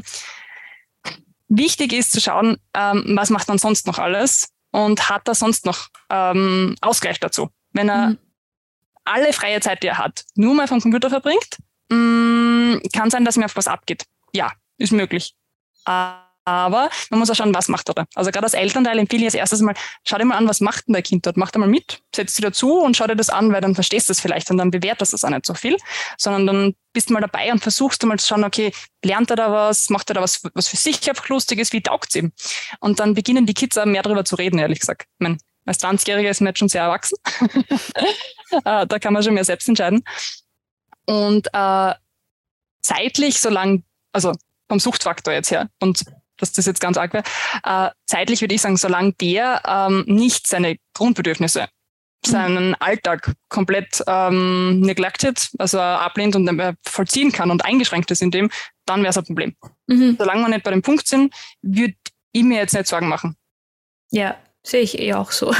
wichtig ist zu schauen, ähm, was macht man sonst noch alles und hat er sonst noch ähm, Ausgleich dazu. Wenn er Mhm. alle freie Zeit, die er hat, nur mal vom Computer verbringt, mh, kann sein, dass mir auf was abgeht. Ja, ist möglich. Aber man muss auch schauen, was macht er da. Also gerade als Elternteil empfehle ich als erstes mal, schau dir mal an, was macht denn dein Kind dort? Mach da mal mit, setz dich dazu und schau dir das an, weil dann verstehst du es vielleicht und dann bewertest du es auch nicht so viel, sondern dann bist du mal dabei und versuchst du mal zu schauen, okay, lernt er da was, macht er da was, was für sich einfach Lustiges, wie taugt es ihm? Und dann beginnen die Kids auch mehr darüber zu reden, ehrlich gesagt. Ich mein, als 20-Jähriger ist man jetzt schon sehr erwachsen. (laughs) Äh, da kann man schon mehr selbst entscheiden. Und äh, zeitlich, solange, also vom Suchtfaktor jetzt her, und dass das jetzt ganz arg wäre, äh, zeitlich würde ich sagen, solange der ähm, nicht seine Grundbedürfnisse, seinen Alltag komplett ähm, neglected, also ablehnt und äh, vollziehen kann und eingeschränkt ist in dem, dann wäre es ein Problem. Mhm. Solange wir nicht bei dem Punkt sind, würde ich mir jetzt nicht Sorgen machen. Ja, sehe ich eh auch so.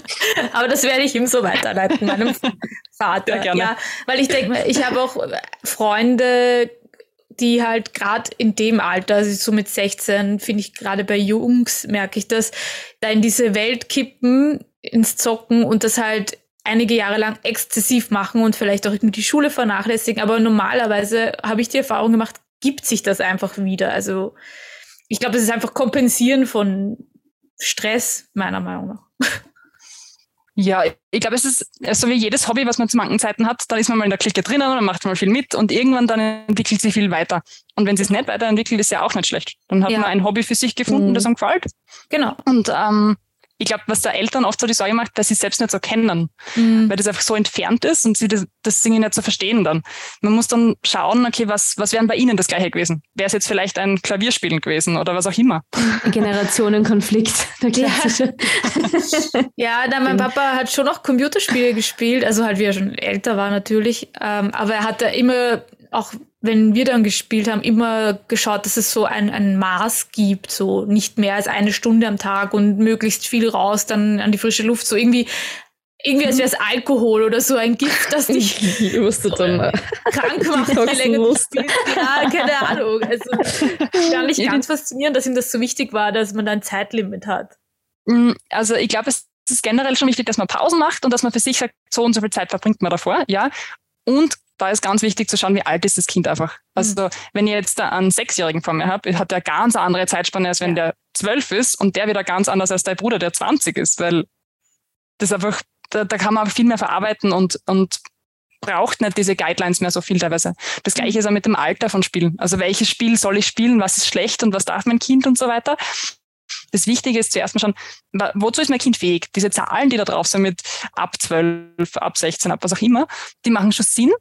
(laughs) Aber das werde ich ihm so weiterleiten, meinem (laughs) Vater. Ja, gerne. Ja, weil ich denke, ich habe auch Freunde, die halt gerade in dem Alter, also so mit 16, finde ich gerade bei Jungs, merke ich das, da in diese Welt kippen, ins Zocken und das halt einige Jahre lang exzessiv machen und vielleicht auch irgendwie die Schule vernachlässigen. Aber normalerweise habe ich die Erfahrung gemacht, gibt sich das einfach wieder. Also ich glaube, das ist einfach Kompensieren von Stress, meiner Meinung nach. (laughs) Ja, ich glaube, es ist so wie jedes Hobby, was man zu manchen Zeiten hat, dann ist man mal in der Clique drinnen und dann macht man mal viel mit und irgendwann dann entwickelt sich viel weiter. Und wenn sie es nicht weiterentwickelt, ist ja auch nicht schlecht. Dann hat Ja. man ein Hobby für sich gefunden, Mhm. das einem gefällt. Genau. Und ähm, ich glaube, was der Eltern oft so die Sorge macht, dass sie es selbst nicht so kennen, Mhm. weil das einfach so entfernt ist und sie das, das Singen nicht so verstehen dann. Man muss dann schauen, okay, was, was wären bei ihnen das Gleiche gewesen? Wäre es jetzt vielleicht ein Klavierspielen gewesen oder was auch immer? Generationenkonflikt, (laughs) der Ja. klassische. (laughs) Ja, na, mein Papa hat schon noch Computerspiele gespielt, also halt wie er schon älter war natürlich. Ähm, aber er hat da immer, auch wenn wir dann gespielt haben, immer geschaut, dass es so ein, ein Maß gibt, so nicht mehr als eine Stunde am Tag und möglichst viel raus, dann an die frische Luft, so irgendwie, irgendwie als wäre es Alkohol oder so ein Gift, das dich (laughs) Ich wusste dann. krank macht, je Detoxen länger du musst. spielst. Ja, keine Ahnung. Also gar nicht ganz faszinierend, dass ihm das so wichtig war, dass man da ein Zeitlimit hat. Mm, Also ich glaube, es ist generell schon wichtig, dass man Pausen macht und dass man für sich sagt, so und so viel Zeit verbringt man davor, ja. Und da ist ganz wichtig zu schauen, wie alt ist das Kind einfach. Also wenn ihr jetzt da einen Sechsjährigen vor mir habt, hat der ganz eine andere Zeitspanne, als wenn der zwölf ist und der wieder ganz anders als dein Bruder, der 20 ist, weil das einfach, da, da kann man viel mehr verarbeiten und, und braucht nicht diese Guidelines mehr so viel teilweise. Das gleiche ist auch mit dem Alter von Spielen. Also welches Spiel soll ich spielen, was ist schlecht und was darf mein Kind und so weiter. Das Wichtige ist zuerst mal schon, wa- wozu ist mein Kind fähig? Diese Zahlen, die da drauf sind mit ab 12, ab 16, ab was auch immer, die machen schon Sinn.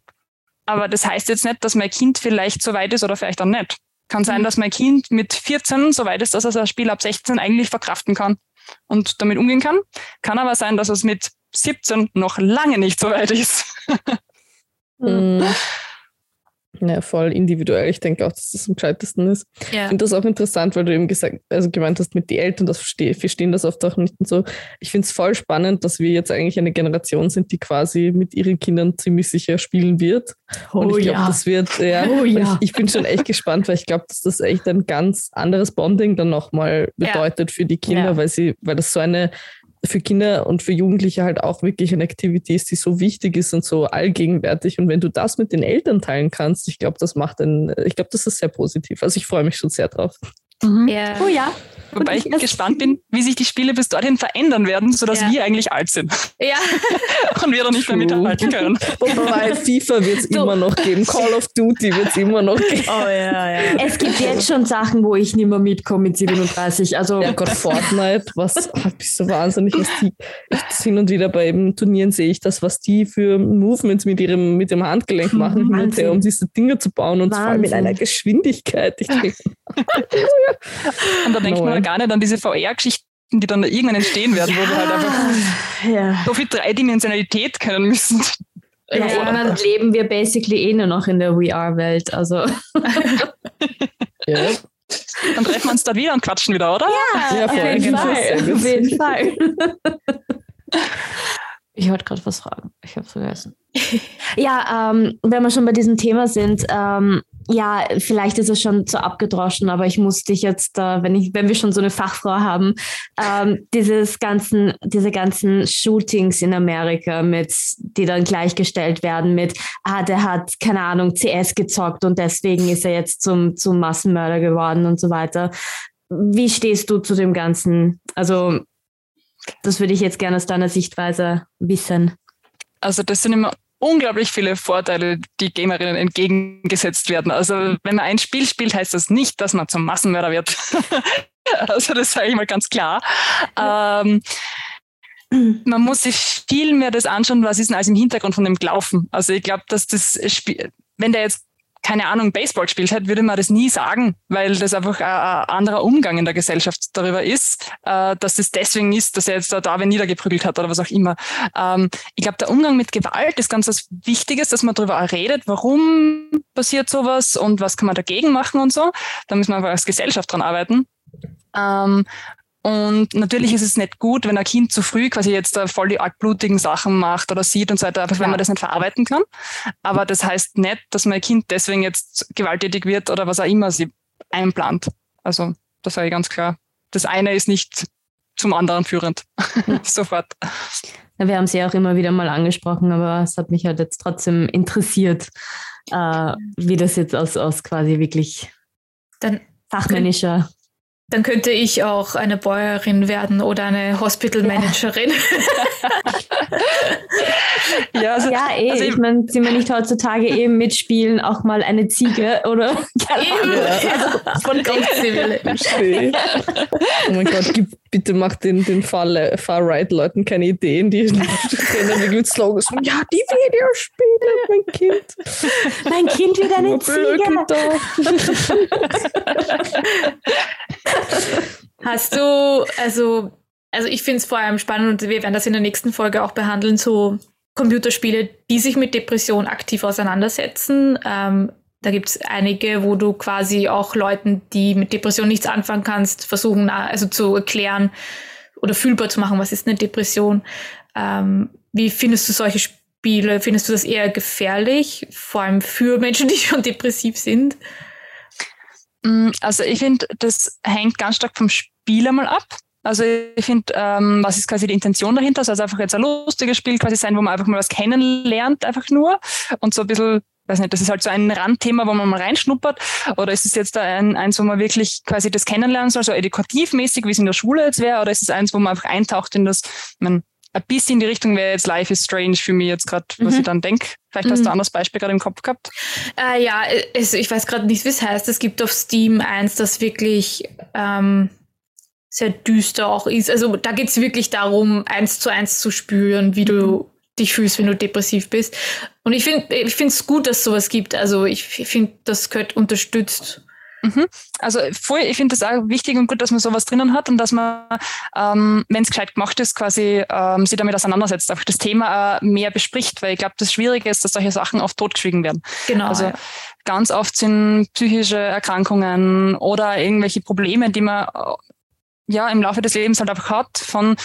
Aber das heißt jetzt nicht, dass mein Kind vielleicht so weit ist oder vielleicht auch nicht. Kann sein, dass mein Kind mit 14 so weit ist, dass er das Spiel ab 16 eigentlich verkraften kann und damit umgehen kann. Kann aber sein, dass es mit 17 noch lange nicht so weit ist. Mm. (laughs) Ja, voll individuell. Ich denke auch, dass das am gescheitesten ist. Ich Ja. finde das auch interessant, weil du eben gesagt, also gemeint hast, mit den Eltern, das verstehe, verstehen das oft auch nicht und so. Ich finde es voll spannend, dass wir jetzt eigentlich eine Generation sind, die quasi mit ihren Kindern ziemlich sicher spielen wird. und ich glaube, das wird, ja, Oh ja. ich, ich bin schon echt gespannt, weil ich glaube, dass das echt ein ganz anderes Bonding dann nochmal Ja. bedeutet für die Kinder, Ja. weil sie, weil das so eine für Kinder und für Jugendliche halt auch wirklich eine Aktivität ist, die so wichtig ist und so allgegenwärtig. Und wenn du das mit den Eltern teilen kannst, ich glaube, das macht ein, ich glaube, das ist sehr positiv. Also ich freue mich schon sehr drauf. Mhm. Ja. Oh ja. Wobei ich gespannt bin, wie sich die Spiele bis dorthin verändern werden, sodass ja. wir eigentlich alt sind. Ja. (laughs) Und wir dann nicht mehr mithalten können. (laughs) Wobei FIFA wird es immer noch geben, Call of Duty wird es immer noch geben. Oh ja, ja. Es gibt jetzt schon Sachen, wo ich nicht mehr mitkomme mit 37. Also ja Gott, Fortnite, was bist du wahnsinnig, was die ich hin und wieder bei eben Turnieren sehe ich das, was die für Movements mit ihrem, mit dem Handgelenk machen, hin und her, um diese Dinge zu bauen und Wahnsinn. vor allem in einer Geschwindigkeit. Ich denke, (laughs) und da denkt no, man gar nicht an diese VR-Geschichten, die dann irgendwann entstehen werden, ja. wo wir halt einfach ja. so viel Dreidimensionalität können müssen. Ja, irgendwann leben wir basically eh nur noch in der VR-Welt. Also. (laughs) ja. Dann treffen wir uns dort wieder und quatschen wieder, oder? Ja, ja auf jeden Fall. Auf jeden Fall. Ich wollte gerade was fragen. Ich habe vergessen. ja, ähm, wenn wir schon bei diesem Thema sind, ähm, ja, vielleicht ist es schon zu abgedroschen, aber ich muss dich jetzt, wenn ich, wenn wir schon so eine Fachfrau haben, ähm, dieses ganzen, diese ganzen Shootings in Amerika mit, die dann gleichgestellt werden mit, ah, der hat keine Ahnung CS gezockt und deswegen ist er jetzt zum zum Massenmörder geworden und so weiter. Wie stehst du zu dem Ganzen? Also das würde ich jetzt gerne aus deiner Sichtweise wissen. Also das sind immer unglaublich viele Vorteile, die Gamerinnen entgegengesetzt werden. Also wenn man ein Spiel spielt, heißt das nicht, dass man zum Massenmörder wird. (laughs) also das sage ich mal ganz klar. Ähm, man muss sich viel mehr das anschauen, was ist denn alles im Hintergrund von dem Glauben. Also ich glaube, dass das Spiel, wenn der jetzt keine Ahnung, Baseball gespielt hätte, würde man das nie sagen, weil das einfach ein, anderer Umgang in der Gesellschaft darüber ist, äh, dass es deswegen ist, dass er jetzt da Darwin niedergeprügelt hat oder was auch immer. Ähm, ich glaube, der Umgang mit Gewalt ist ganz was Wichtiges, dass man darüber redet, warum passiert sowas und was kann man dagegen machen und so. Da müssen wir einfach als Gesellschaft dran arbeiten. Und natürlich ist es nicht gut, wenn ein Kind zu früh quasi jetzt da voll die altblutigen Sachen macht oder sieht und so weiter, einfach wenn man das nicht verarbeiten kann. Aber das heißt nicht, dass mein Kind deswegen jetzt gewalttätig wird oder was auch immer sie einplant. Also, das sage ich ganz klar. Das eine ist nicht zum anderen führend. (laughs) Sofort. Ja, wir haben sie auch immer wieder mal angesprochen, aber es hat mich halt jetzt trotzdem interessiert, äh, wie das jetzt aus, aus quasi wirklich Dann fachmännischer dann könnte ich auch eine Bäuerin werden oder eine Hospital Managerin. Ja, (laughs) ja, also, ja eh. Also ich meine, sind wir nicht heutzutage eben mitspielen, auch mal eine Ziege oder eben, ja. also von Gotteswille. oh mein Gott, gib, bitte mach den, den Far-Right-Leuten keine Ideen, die rennen wirklich mit Slogans von, ja, die Videospiele, mein Kind. Mein Kind wird eine Ziege. (laughs) Hast du, also, also ich finde es vor allem spannend und wir werden das in der nächsten Folge auch behandeln, so Computerspiele, die sich mit Depression aktiv auseinandersetzen. Ähm, da gibt es einige, wo du quasi auch Leuten, die mit Depression nichts anfangen kannst, versuchen, also zu erklären oder fühlbar zu machen, was ist eine Depression. Ähm, wie findest du solche Spiele? Findest du das eher gefährlich, vor allem für Menschen, die schon depressiv sind? Mm, also ich finde, das hängt ganz stark vom Spiel einmal ab. Also ich finde, ähm, was ist quasi die Intention dahinter? Soll es einfach jetzt ein lustiges Spiel quasi sein, wo man einfach mal was kennenlernt, einfach nur und so ein bisschen, weiß nicht, das ist halt so ein Randthema, wo man mal reinschnuppert. Oder ist es jetzt ein, eins, wo man wirklich quasi das kennenlernen soll, so edukativmäßig, wie es in der Schule jetzt wäre? Oder ist es eins, wo man einfach eintaucht in das, man, ein bisschen in die Richtung wäre jetzt Life is Strange für mich jetzt gerade, was mhm. ich dann denke. Vielleicht hast du ein mhm. anderes Beispiel gerade im Kopf gehabt. Äh, ja, es, ich weiß gerade nicht, wie es heißt. Es gibt auf Steam eins, das wirklich ähm, sehr düster auch ist. Also da geht es wirklich darum, eins zu eins zu spüren, wie du mhm. dich fühlst, wenn du depressiv bist. Und ich finde ich finde es gut, dass es sowas gibt. Also ich finde, das gehört unterstützt. Mhm. Also voll, ich finde das auch wichtig und gut, dass man sowas drinnen hat und dass man, ähm, wenn es gescheit gemacht ist, quasi ähm, sich damit auseinandersetzt, einfach das Thema äh, mehr bespricht, weil ich glaube, das Schwierige ist, dass solche Sachen oft totgeschwiegen werden. Genau. Also ja. ganz oft sind psychische Erkrankungen oder irgendwelche Probleme, die man äh, ja im Laufe des Lebens halt einfach hat, von,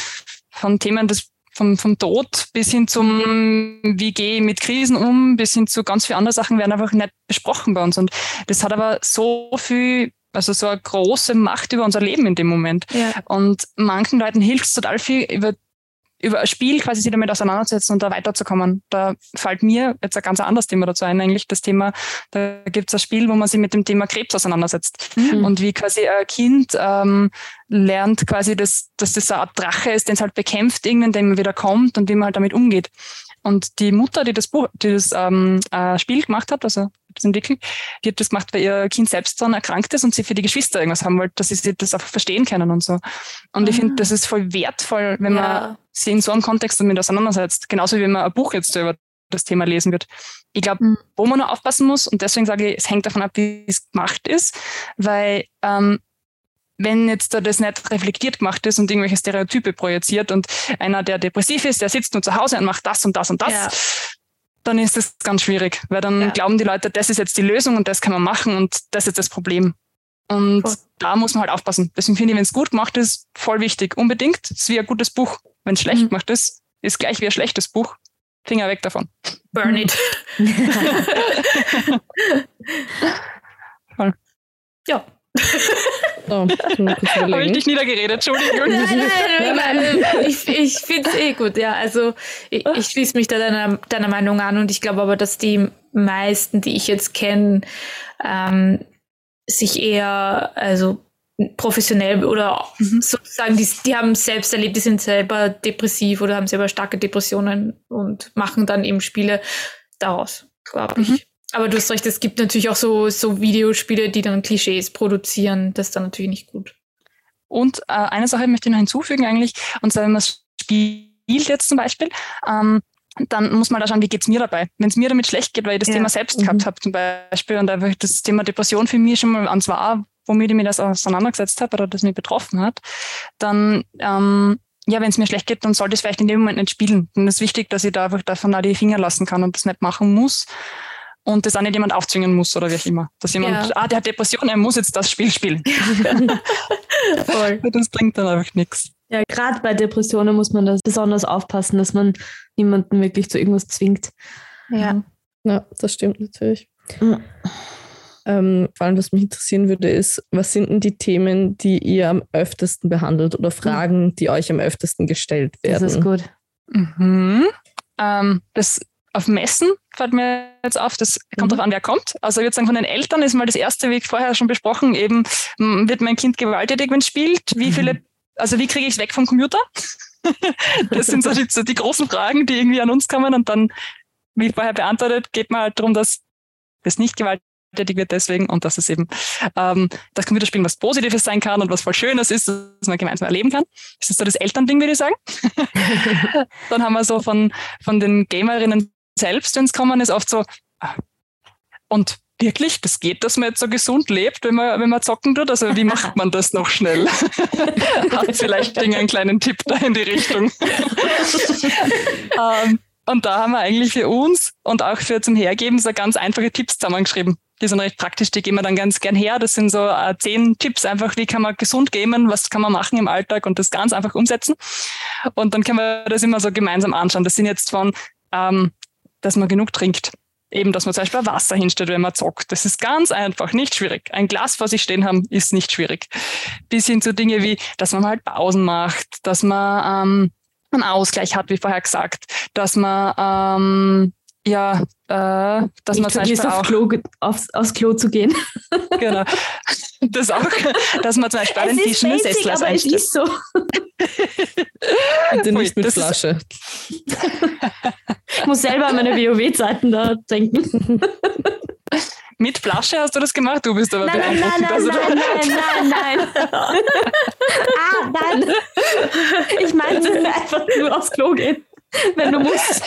von Themen des vom, vom Tod bis hin zum, wie gehe ich mit Krisen um, bis hin zu ganz viele andere Sachen werden einfach nicht besprochen bei uns. Und das hat aber so viel, also so eine große Macht über unser Leben in dem Moment. Ja. Und manchen Leuten hilft es total viel, über über ein Spiel quasi sich damit auseinandersetzen und da weiterzukommen. Da fällt mir jetzt ein ganz anderes Thema dazu ein, eigentlich das Thema, da gibt es ein Spiel, wo man sich mit dem Thema Krebs auseinandersetzt mhm. und wie quasi ein Kind ähm, lernt quasi, dass, dass das eine Art Drache ist, den es halt bekämpft, irgendwann, der immer wieder kommt und wie man halt damit umgeht. Und die Mutter, die das Buch, die das ähm, äh, Spiel gemacht hat, also das entwickelt, die hat das gemacht, weil ihr Kind selbst dann erkrankt ist und sie für die Geschwister irgendwas haben wollte, dass sie das einfach verstehen können und so. Und mhm. ich finde, das ist voll wertvoll, wenn ja. man sich in so einem Kontext damit auseinandersetzt. Genauso wie wenn man ein Buch jetzt über das Thema lesen wird. Ich glaube, mhm. wo man nur aufpassen muss, und deswegen sage ich, es hängt davon ab, wie es gemacht ist, weil ähm, wenn jetzt da das nicht reflektiert gemacht ist und irgendwelche Stereotype projiziert und einer, der depressiv ist, der sitzt nur zu Hause und macht das und das und das, ja. Dann ist das ganz schwierig, weil dann ja. glauben die Leute, das ist jetzt die Lösung und das kann man machen und das ist das Problem. Und voll. da muss man halt aufpassen. Deswegen finde ich, wenn es gut gemacht ist, voll wichtig. Unbedingt. Es ist wie ein gutes Buch. Wenn es schlecht mhm. gemacht ist, ist gleich wie ein schlechtes Buch. Finger weg davon. Burn it. (laughs) (laughs) voll. Ja, (laughs) Oh, Habe ich (laughs) dich niedergeredet, Entschuldigung. Nein, nein, (laughs) nein, nein ich, ich finde es eh gut, ja. Also ich, ich schließe mich da deiner, deiner Meinung an und ich glaube aber, dass die meisten, die ich jetzt kenne, ähm, sich eher, also professionell oder mhm. sozusagen, die, die haben selbst erlebt, die sind selber depressiv oder haben selber starke Depressionen und machen dann eben Spiele daraus, glaube ich. Mhm. Aber du hast recht, es gibt natürlich auch so, so Videospiele, die dann Klischees produzieren. Das ist dann natürlich nicht gut. Und äh, eine Sache möchte ich noch hinzufügen eigentlich, und zwar wenn man spielt jetzt zum Beispiel, ähm, dann muss man da schauen, wie geht's mir dabei. Wenn es mir damit schlecht geht, weil ich das ja. Thema selbst mhm. gehabt habe zum Beispiel und einfach das Thema Depression für mich schon mal ans war, womit ich mir das auseinandergesetzt habe oder das mich betroffen hat, dann ähm, ja, wenn es mir schlecht geht, dann sollte ich es vielleicht in dem Moment nicht spielen. Und es ist wichtig, dass ich da einfach davon auch die Finger lassen kann und das nicht machen muss und das auch nicht jemand aufzwingen muss oder wie auch immer. Dass jemand, ja. ah, der hat Depression, er muss jetzt das Spiel spielen. (laughs) Voll. Das bringt dann einfach nichts. Ja, gerade bei Depressionen muss man da besonders aufpassen, dass man niemanden wirklich zu irgendwas zwingt. Ja, ja das stimmt natürlich. Ja. Ähm, vor allem, was mich interessieren würde, ist, was sind denn die Themen, die ihr am öftesten behandelt oder Fragen, die euch am öftesten gestellt werden? Das ist gut. Mhm. Ähm, das auf Messen fällt mir jetzt auf, das kommt mhm. darauf an, wer kommt. Also ich würde sagen, von den Eltern ist mal das erste, wie vorher schon besprochen, eben, wird mein Kind gewalttätig, wenn es spielt? Wie viele, mhm. also wie kriege ich es weg vom Computer? (laughs) das sind so die, so die, großen Fragen, die irgendwie an uns kommen und dann, wie vorher beantwortet, geht man halt darum, dass das nicht gewalttätig wird deswegen und dass es eben ähm, das Computerspielen was Positives sein kann und was voll Schönes ist, dass man gemeinsam erleben kann. Das ist so das Elternding, würde ich sagen. (laughs) dann haben wir so von, von den Gamerinnen selbst, wenn es kommen, ist oft so, und wirklich, das geht, dass man jetzt so gesund lebt, wenn man, wenn man zocken tut? Also wie macht man das noch schnell? (laughs) Hat vielleicht einen kleinen Tipp da in die Richtung. um, ähm, und da haben wir eigentlich für uns und auch für zum Hergeben so ganz einfache Tipps zusammengeschrieben. Die sind recht praktisch, die geben wir dann ganz gern her. Das sind so äh, zehn Tipps einfach, wie kann man gesund gamen, was kann man machen im Alltag und das ganz einfach umsetzen. Und dann können wir das immer so gemeinsam anschauen. Das sind jetzt von ähm, dass man genug trinkt. Eben, dass man zum Beispiel Wasser hinstellt, wenn man zockt. Das ist ganz einfach, nicht schwierig. Ein Glas vor sich stehen haben, ist nicht schwierig. Bis hin zu Dinge wie, dass man halt Pausen macht, dass man ähm, einen Ausgleich hat, wie vorher gesagt, dass man ähm, ja, äh, dass ich man zum Beispiel auf Klo, aufs, aufs Klo zu gehen. (laughs) genau. Das auch, dass man zum Beispiel es den Tisch einen Sessel aber es ist so. (laughs) Bitte nicht mit Flasche. (laughs) ich muss selber an meine WoW-Zeiten da denken. Mit Flasche hast du das gemacht? Du bist aber nein, beeindruckend. Nein, nein, also, nein, nein, nein, nein. ah, nein. Ich meinte einfach nur aufs Klo gehen wenn du musst.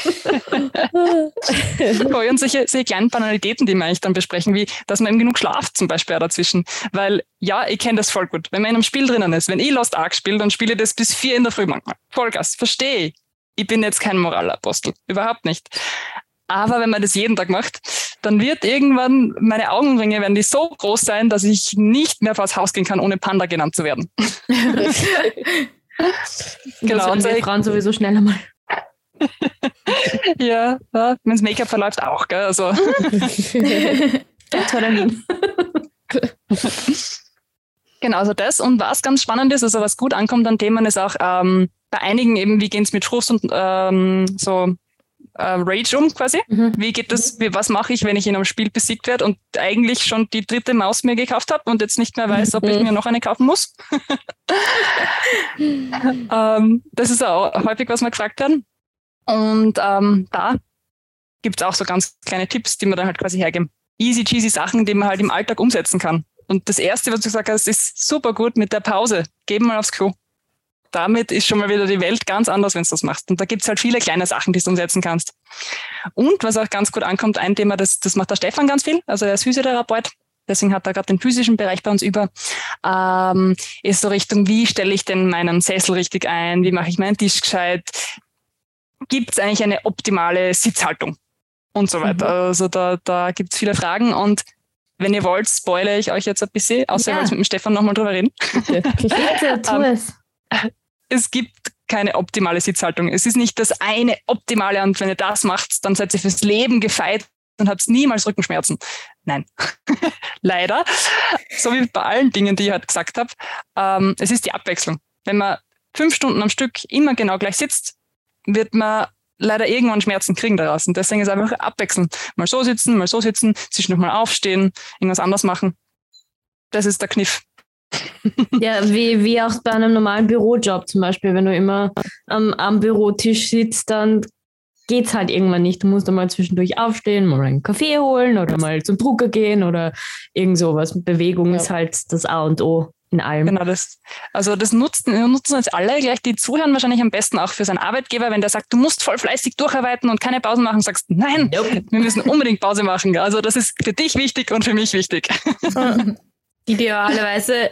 und solche, solche kleinen Banalitäten, die wir eigentlich dann besprechen, wie, dass man eben genug schlaft zum Beispiel dazwischen. Weil, ja, ich kenne das voll gut. Wenn man in einem Spiel drinnen ist, wenn ich Lost Ark spiele, dann spiele ich das bis vier in der Früh manchmal. Vollgas, verstehe ich. Ich bin jetzt kein Moralapostel. Überhaupt nicht. Aber wenn man das jeden Tag macht, dann wird irgendwann meine Augenringe werden die so groß sein, dass ich nicht mehr vors Haus gehen kann, ohne Panda genannt zu werden. (laughs) genau. Und Frauen sowieso schneller mal. (laughs) ja, ja wenn das Make-up verläuft auch, gell? Also. (laughs) genau, also das. Und was ganz spannend ist, also was gut ankommt an Themen, ist auch, ähm, bei einigen eben, wie gehen es mit Frust und ähm, so äh, Rage um quasi. Mhm. Wie geht das, wie, was mache ich, wenn ich in einem Spiel besiegt werde und eigentlich schon die dritte Maus mir gekauft habe und jetzt nicht mehr weiß, ob ich mhm. mir noch eine kaufen muss? (laughs) ähm, das ist auch häufig, was wir gefragt werden. Und ähm, da gibt es auch so ganz kleine Tipps, die man dann halt quasi hergeben. Easy cheesy Sachen, die man halt im Alltag umsetzen kann. Und das Erste, was du gesagt hast, ist super gut mit der Pause. Geben mal aufs Klo damit ist schon mal wieder die Welt ganz anders, wenn du das machst. Und da gibt's halt viele kleine Sachen, die du umsetzen kannst. Und was auch ganz gut ankommt, ein Thema, das, das macht der Stefan ganz viel, also er ist Physiotherapeut, deswegen hat er gerade den physischen Bereich bei uns über, ähm, ist so Richtung, wie stelle ich denn meinen Sessel richtig ein, wie mache ich meinen Tisch gescheit, gibt es eigentlich eine optimale Sitzhaltung und so weiter. Mhm. Also da, da gibt es viele Fragen und wenn ihr wollt, spoilere ich euch jetzt ein bisschen, außer ja. ihr wollt mit dem Stefan nochmal drüber reden. Bitte, Bitte (laughs) tu (laughs) ähm, es es gibt keine optimale Sitzhaltung. Es ist nicht das eine optimale und wenn ihr das macht, dann seid ihr fürs Leben gefeit und habt niemals Rückenschmerzen. Nein, (laughs) leider. So wie bei allen Dingen, die ich heute gesagt habe. Ähm, es ist die Abwechslung. Wenn man fünf Stunden am Stück immer genau gleich sitzt, wird man leider irgendwann Schmerzen kriegen daraus. Und deswegen ist einfach abwechseln. Mal so sitzen, mal so sitzen, zwischendurch mal aufstehen, irgendwas anders machen. Das ist der Kniff ja, wie, wie auch bei einem normalen Bürojob zum Beispiel. Wenn du immer am, am Bürotisch sitzt, dann geht es halt irgendwann nicht. Du musst einmal zwischendurch aufstehen, mal einen Kaffee holen oder mal zum Drucker gehen oder irgend sowas. Bewegung ja. ist halt das A und O in allem. Genau, das, also das nutzen, nutzen jetzt alle, gleich die zuhören wahrscheinlich am besten auch für seinen Arbeitgeber, wenn der sagt, du musst voll fleißig durcharbeiten und keine Pausen machen, sagst, nein, nope. wir müssen unbedingt Pause machen. Also das ist für dich wichtig und für mich wichtig. (laughs) Idealerweise,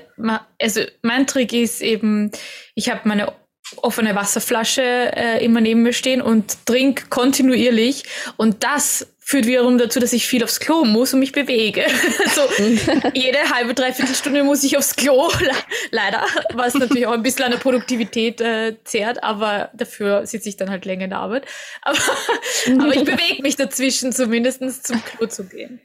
also mein Trick ist eben, ich habe meine offene Wasserflasche äh, immer neben mir stehen und trinke kontinuierlich und das führt wiederum dazu, dass ich viel aufs Klo muss und mich bewege. (laughs) so (laughs) jede halbe, dreiviertel Stunde muss ich aufs Klo, leider, was natürlich auch ein bisschen an der Produktivität äh, zehrt, aber dafür sitze ich dann halt länger in der Arbeit. (laughs) Aber, aber ich bewege mich dazwischen, zumindest zum Klo zu gehen.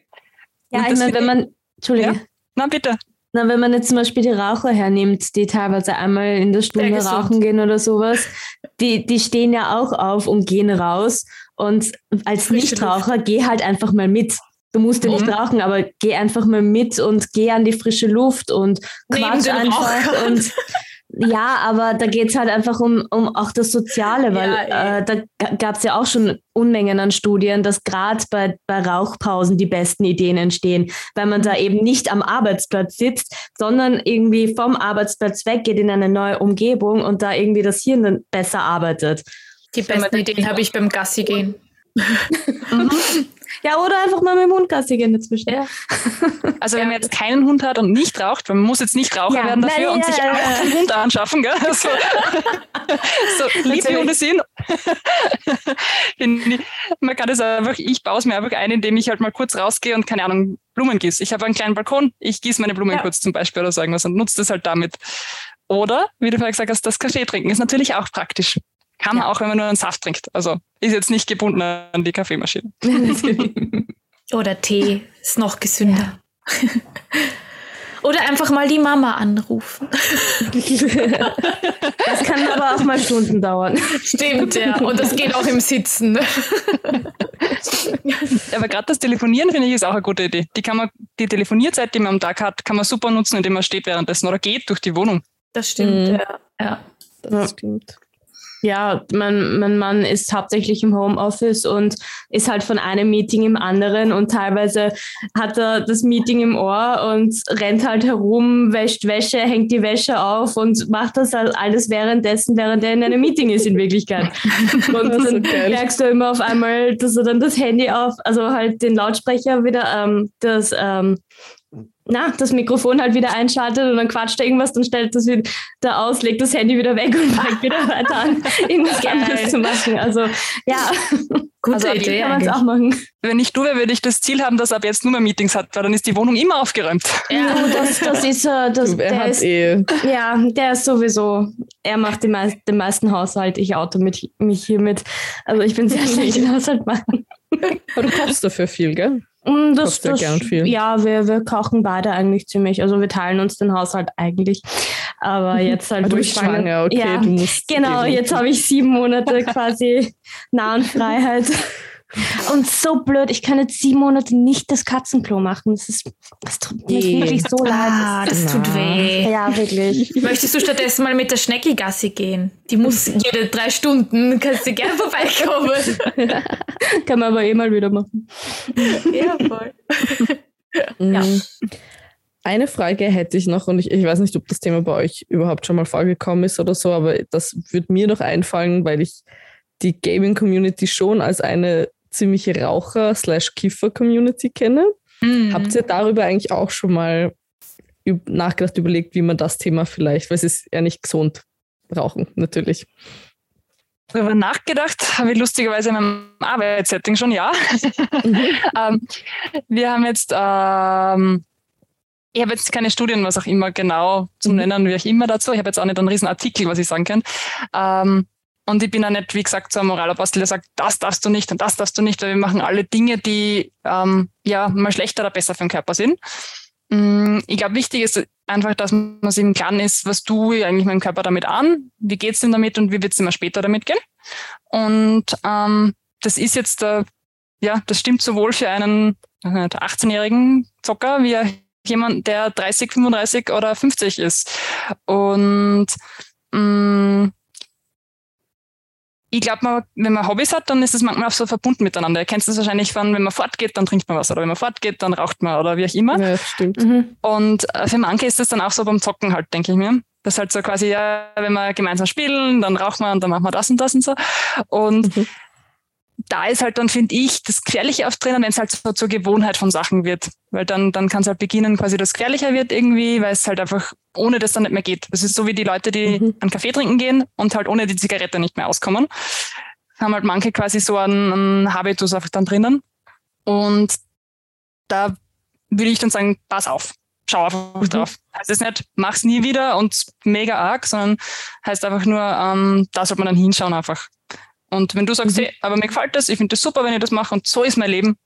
Ja, ich meine, wenn man, Entschuldigung. Ja? Na, bitte. Na, wenn man jetzt zum Beispiel die Raucher hernimmt, die teilweise einmal in der Stunde rauchen gehen oder sowas, die, die stehen ja auch auf und gehen raus. Und als Nichtraucher, geh halt einfach mal mit. Du musst ja nicht mhm. rauchen, aber geh einfach mal mit und geh an die frische Luft und quatsch einfach und (laughs) Ja, aber da geht's halt einfach um, um auch das Soziale, weil ja, äh, da gab's ja auch schon Unmengen an Studien, dass gerade bei, bei Rauchpausen die besten Ideen entstehen, weil man da mhm. eben nicht am Arbeitsplatz sitzt, sondern irgendwie vom Arbeitsplatz weggeht in eine neue Umgebung und da irgendwie das Hirn dann besser arbeitet. Die besten Ideen habe ich beim Gassi gehen. mhm. Ja, oder einfach mal mit dem Hund Gassi gehen dazwischen. Ja. Also wenn man jetzt keinen Hund hat und nicht raucht, man muss jetzt nicht Raucher werden dafür nein, und sich auch einen Hund anschaffen, gell? (laughs) (laughs) So, so lieb wie Hunde sind. (laughs) man kann es einfach, ich baue es mir einfach ein, indem ich halt mal kurz rausgehe und keine Ahnung, Blumen gieße. Ich habe einen kleinen Balkon, ich gieße meine Blumen ja. kurz zum Beispiel oder so irgendwas und nutze das halt damit. Oder, wie du vorher gesagt hast, das Kaffee trinken ist natürlich auch praktisch. Kann man ja. auch, wenn man nur einen Saft trinkt. Also ist jetzt nicht gebunden an die Kaffeemaschine. (laughs) Oder Tee ist noch gesünder. Ja. Oder einfach mal die Mama anrufen. (laughs) Das kann aber auch mal Stunden dauern. Stimmt, ja. Und das geht auch im Sitzen. Aber gerade das Telefonieren finde ich ist auch eine gute Idee. Die kann man, die Telefonierzeit, die man am Tag hat, kann man super nutzen, indem man steht währenddessen oder geht durch die Wohnung. Das stimmt, mhm. ja. ja. Das ja. stimmt ja, mein, mein Mann ist hauptsächlich im Homeoffice und ist halt von einem Meeting im anderen und teilweise hat er das Meeting im Ohr und rennt halt herum, wäscht Wäsche, hängt die Wäsche auf und macht das halt alles währenddessen, während er in einem Meeting ist in Wirklichkeit. (laughs) Und dann merkst du immer auf einmal, dass er dann das Handy auf, also halt den Lautsprecher wieder, ähm, das ähm, na, das Mikrofon halt wieder einschaltet und dann quatscht er irgendwas, dann stellt das wieder aus, legt das Handy wieder weg und fängt wieder (laughs) weiter an, irgendwas anderes zu machen. Also ja, gute also, Idee kann man es auch machen. Wenn ich du wäre, würde ich das Ziel haben, dass er ab jetzt nur mehr Meetings hat, weil dann ist die Wohnung immer aufgeräumt. Ja, das, das ist uh, das, der ist, eh. Ja, der ist sowieso, er macht die meist, den meisten Haushalt, ich auto mit, mich hiermit. Also ich bin sehr (laughs) schlecht im Haushalt machen. Aber du kochst dafür viel, gell? Das, das, ja, wir, wir kochen beide eigentlich ziemlich. Also wir teilen uns den Haushalt eigentlich. Aber jetzt halt, du wo bist ich schwanger schwanger, okay, ja, Genau, jetzt habe ich sieben Monate (laughs) quasi Nahenfreiheit. Und so blöd, ich kann jetzt sieben Monate nicht das Katzenklo machen. Das, ist, das tut mir Je. wirklich so Ah, leid. das tut weh. Ja, wirklich. Möchtest du stattdessen mal mit der Schnecki Gassi gehen? Die muss jede drei Stunden, kannst du gerne vorbeikommen. (laughs) Kann man aber eh mal wieder machen. ja, voll. Mhm. Ja. Eine Frage hätte ich noch und ich, ich weiß nicht, ob das Thema bei euch überhaupt schon mal vorgekommen ist oder so, aber das würde mir noch einfallen, weil ich die Gaming-Community schon als eine ziemliche Raucher-Kiffer-Community kenne. Mhm. Habt ihr darüber eigentlich auch schon mal nachgedacht, überlegt, wie man das Thema vielleicht, weil es ist ja nicht gesund, rauchen natürlich. Darüber nachgedacht habe ich lustigerweise in meinem Arbeitssetting schon, ja. (laughs) ähm, wir haben jetzt, ähm, ich habe jetzt keine Studien, was auch immer genau zum Mhm. Nennen, wie auch immer dazu. Ich habe jetzt auch nicht einen riesen Artikel, was ich sagen kann. Ähm, und ich bin ja nicht, wie gesagt, so ein Moralapostel, der sagt, das darfst du nicht und das darfst du nicht, weil wir machen alle Dinge, die ähm, ja mal schlechter oder besser für den Körper sind. Mm, Ich glaube, wichtig ist einfach, dass man sich im Klaren ist, was tue ich eigentlich meinem Körper damit an, wie geht's ihm damit und wie wird's immer später damit gehen. Und ähm, das ist jetzt, äh, ja, das stimmt sowohl für einen äh, 18-jährigen Zocker wie jemand, der 30, 35 oder 50 ist. Und mh, ich glaube, wenn man Hobbys hat, dann ist es manchmal auch so verbunden miteinander. Ihr kennt es wahrscheinlich von, wenn man fortgeht, dann trinkt man was. Oder wenn man fortgeht, dann raucht man oder wie auch immer. Ja, stimmt. Mhm. Und äh, für manche ist das dann auch so beim Zocken halt, denke ich mir. Das ist halt so quasi, ja, wenn wir gemeinsam spielen, dann rauchen wir und dann machen wir das und das und so. Und Mhm. Da ist halt dann, finde ich, das Gefährliche oft drinnen, wenn es halt so zur Gewohnheit von Sachen wird. Weil dann, dann kann es halt beginnen, quasi, dass es gefährlicher wird irgendwie, weil es halt einfach ohne das dann nicht mehr geht. Das ist so wie die Leute, die Mhm. einen Kaffee trinken gehen und halt ohne die Zigarette nicht mehr auskommen. Haben halt manche quasi so einen, einen Habitus einfach dann drinnen. Und da würde ich dann sagen, pass auf, schau einfach Mhm. drauf. Heißt es nicht, mach's nie wieder und mega arg, sondern heißt einfach nur, ähm, da sollte man dann hinschauen einfach. Und wenn du sagst, Mhm. hey, aber mir gefällt das, ich finde das super, wenn ich das mache und so ist mein Leben,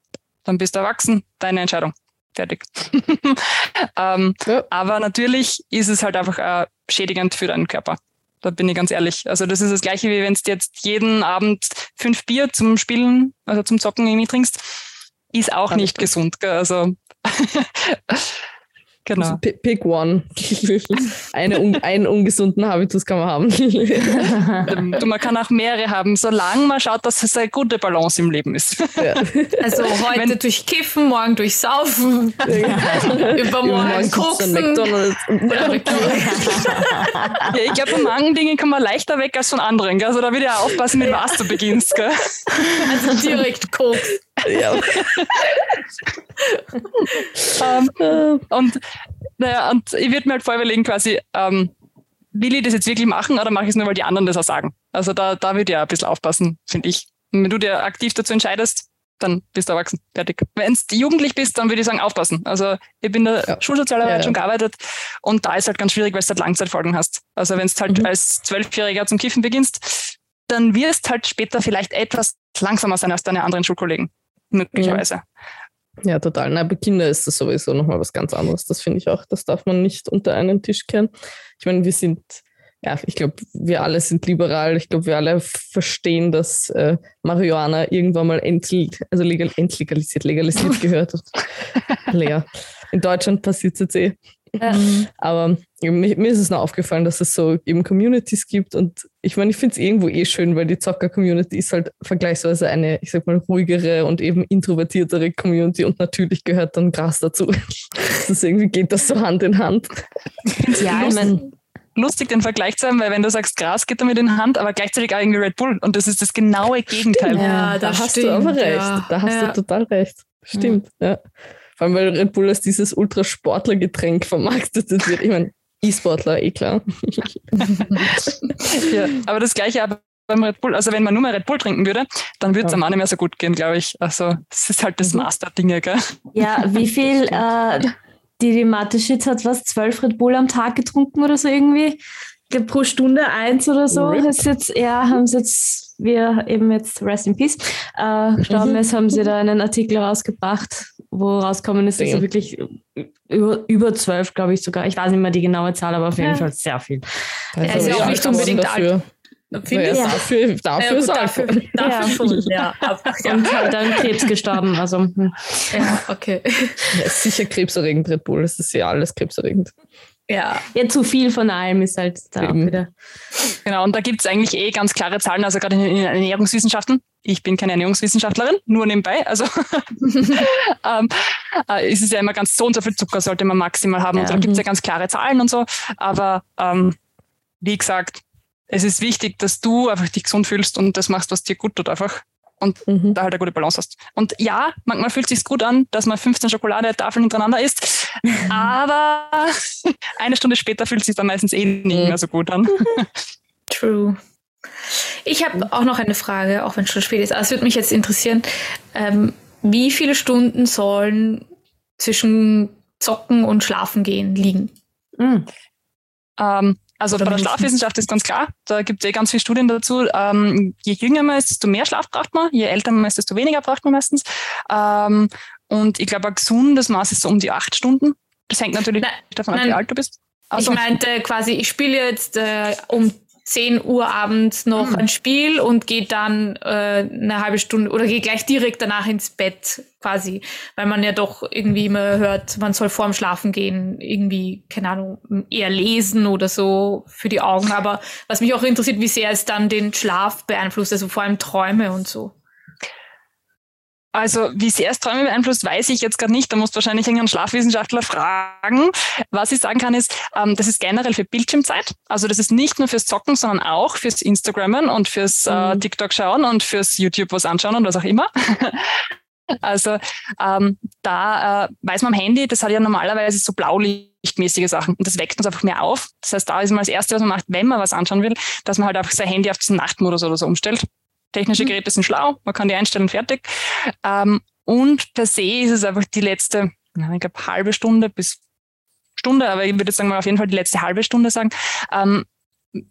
dann bist du erwachsen, deine Entscheidung. Fertig. (laughs) ähm, Ja. aber natürlich ist es halt einfach äh, schädigend für deinen Körper. Da bin ich ganz ehrlich. Also das ist das gleiche, wie wenn du jetzt jeden Abend fünf Bier zum Spielen, also zum Zocken irgendwie trinkst, ist auch nicht gesund. Gell? Also (laughs) genau. Also Pick one. (laughs) Eine, un einen ungesunden Habitus kann man haben. (laughs) Ähm, Du, man kann auch mehrere haben, solange man schaut, dass es eine gute Balance im Leben ist. ja. (laughs) Also heute Wenn- durch Kiffen, morgen durch Saufen, übermorgen Übermorgen koksen. dann McDonalds. Ja, ich glaube, von manchen Dingen kann man leichter weg als von anderen. Gell? Also da würde ich auch aufpassen, mit was du beginnst. Gell? Also direkt Koks. ja. Ähm, Äh, und, naja, und ich würde mir halt vorher überlegen, quasi, ähm, will ich das jetzt wirklich machen oder mache ich es nur, weil die anderen das auch sagen? Also da, da würde ich ja ein bisschen aufpassen, finde ich. Und wenn du dir aktiv dazu entscheidest, dann bist du erwachsen. Fertig. Wenn du jugendlich bist, dann würde ich sagen, aufpassen. Also ich bin in der Ja. Schulsozialarbeit Ja, ja. schon gearbeitet und da ist halt ganz schwierig, weil du halt Langzeitfolgen hast. Also wenn du halt Mhm. als Zwölfjähriger zum Kiffen beginnst, dann wirst halt später vielleicht etwas langsamer sein als deine anderen Schulkollegen. Möglicherweise. Ja, total. Na, bei Kindern ist das sowieso nochmal was ganz anderes. Das finde ich auch. Das darf man nicht unter einen Tisch kehren. Ich meine, wir sind, ja, ich glaube, wir alle sind liberal. Ich glaube, wir alle verstehen, dass äh, Marihuana irgendwann mal entl also legal entlegalisiert, legalisiert (laughs) gehört. Leer. In Deutschland passiert es jetzt eh. Aber mir, mir ist es noch aufgefallen, dass es so eben Communities gibt und ich meine, ich finde es irgendwo eh schön, weil die Zocker-Community ist halt vergleichsweise eine, ich sag mal, ruhigere und eben introvertiertere Community und natürlich gehört dann Gras dazu. (laughs) Das irgendwie geht das so Hand in Hand. Ja, ich mein, lustig, den Vergleich zu haben, weil wenn du sagst, Gras geht damit in Hand, aber gleichzeitig auch irgendwie Red Bull. Und das ist das genaue Gegenteil. Ja, da das hast stimmt, du aber recht. ja. Da hast Ja. du total recht. Stimmt, ja. Vor allem, weil Red Bull als dieses Ultrasportlergetränk vermarktet wird. Ich meine, E-Sportler, eh klar. (laughs) Ja, aber das gleiche aber beim Red Bull. Also wenn man nur mehr Red Bull trinken würde, dann würde es Ja. einem auch nicht mehr so gut gehen, glaube ich. Also das ist halt das Mhm. Dinge, gell? ja, wie viel äh, die, die Mathe-Shit hat was, zwölf Red Bull am Tag getrunken oder so irgendwie. glaube, pro Stunde eins oder so. Ist jetzt, ja, haben sie jetzt, wir eben jetzt Rest in Peace äh, gestorben ist, haben sie (laughs) da einen Artikel rausgebracht, wo rauskommen ist, dass er wirklich über, über zwölf, glaube ich sogar. Ich weiß nicht mehr die genaue Zahl, aber auf jeden Ja. Fall sehr viel. Er ist ja auch nicht unbedingt dafür. Finde Ja, ich. dafür, dafür Ja, gut, ist er dafür, dafür Ja. schon, ja. (laughs) Ja. Und halt an Krebs gestorben. Also, hm. ja, okay. Ja, sicher krebserregend, Red Bull. Das ist ja alles krebserregend. Ja, ja, zu viel von allem ist halt da auch Eben. wieder. Genau, und da gibt es eigentlich eh ganz klare Zahlen, also gerade in den Ernährungswissenschaften. Ich bin keine Ernährungswissenschaftlerin, nur nebenbei. Also (laughs) ähm, äh, ist es ja immer ganz so und so viel Zucker sollte man maximal haben. Und Ja. da gibt es ja ganz klare Zahlen und so. Aber ähm, wie gesagt, es ist wichtig, dass du einfach dich gesund fühlst und das machst, was dir gut tut einfach. Und Mhm. da halt eine gute Balance hast. Und ja, manchmal fühlt es sich gut an, dass man 15 Schokoladetafeln hintereinander isst, aber (laughs) eine Stunde später fühlt es sich dann meistens eh nicht Mhm. mehr so gut an. (laughs) true. Ich habe auch noch eine Frage, auch wenn es schon spät ist. Aber es würde mich jetzt interessieren, ähm, wie viele Stunden sollen zwischen Zocken und Schlafen gehen liegen? Hm. Ähm, also Oder bei der. Schlafwissenschaft ist ganz klar, da gibt es eh ganz viele Studien dazu. Ähm, je jünger man ist, desto mehr Schlaf braucht man, je älter man ist, desto weniger braucht man meistens. Ähm, und ich glaube, ein gesundes Maß ist so um die acht Stunden. Das hängt natürlich Nein, davon ab, wie alt du bist. Also, Ich meinte quasi, ich spiele jetzt äh, um 10 Uhr abends noch ein Spiel und gehe dann äh, eine halbe Stunde oder gehe gleich direkt danach ins Bett quasi, weil man ja doch irgendwie immer hört, man soll vorm Schlafen gehen, irgendwie, keine Ahnung, eher lesen oder so für die Augen. Aber was mich auch interessiert, wie sehr es dann den Schlaf beeinflusst, also vor allem Träume und so. Also, wie sehr es Träume beeinflusst, weiß ich jetzt gerade nicht. Da musst du wahrscheinlich irgendeinen Schlafwissenschaftler fragen. Was ich sagen kann, ist, ähm, das ist generell für Bildschirmzeit. Also, das ist nicht nur fürs Zocken, sondern auch fürs Instagrammen und fürs äh, Mhm. TikTok schauen und fürs YouTube was anschauen und was auch immer. (laughs) also, ähm, da äh, weiß man am Handy, das hat ja normalerweise so blaulichtmäßige Sachen und das weckt uns einfach mehr auf. Das heißt, da ist mal das Erste, was man macht, wenn man was anschauen will, dass man halt einfach sein Handy auf diesen Nachtmodus oder so umstellt. Technische Mhm. Geräte sind schlau, man kann die einstellen, fertig. Ähm, und per se ist es einfach die letzte, ich glaube, halbe Stunde bis Stunde, aber ich würde jetzt sagen mal auf jeden Fall die letzte halbe Stunde sagen. Ähm,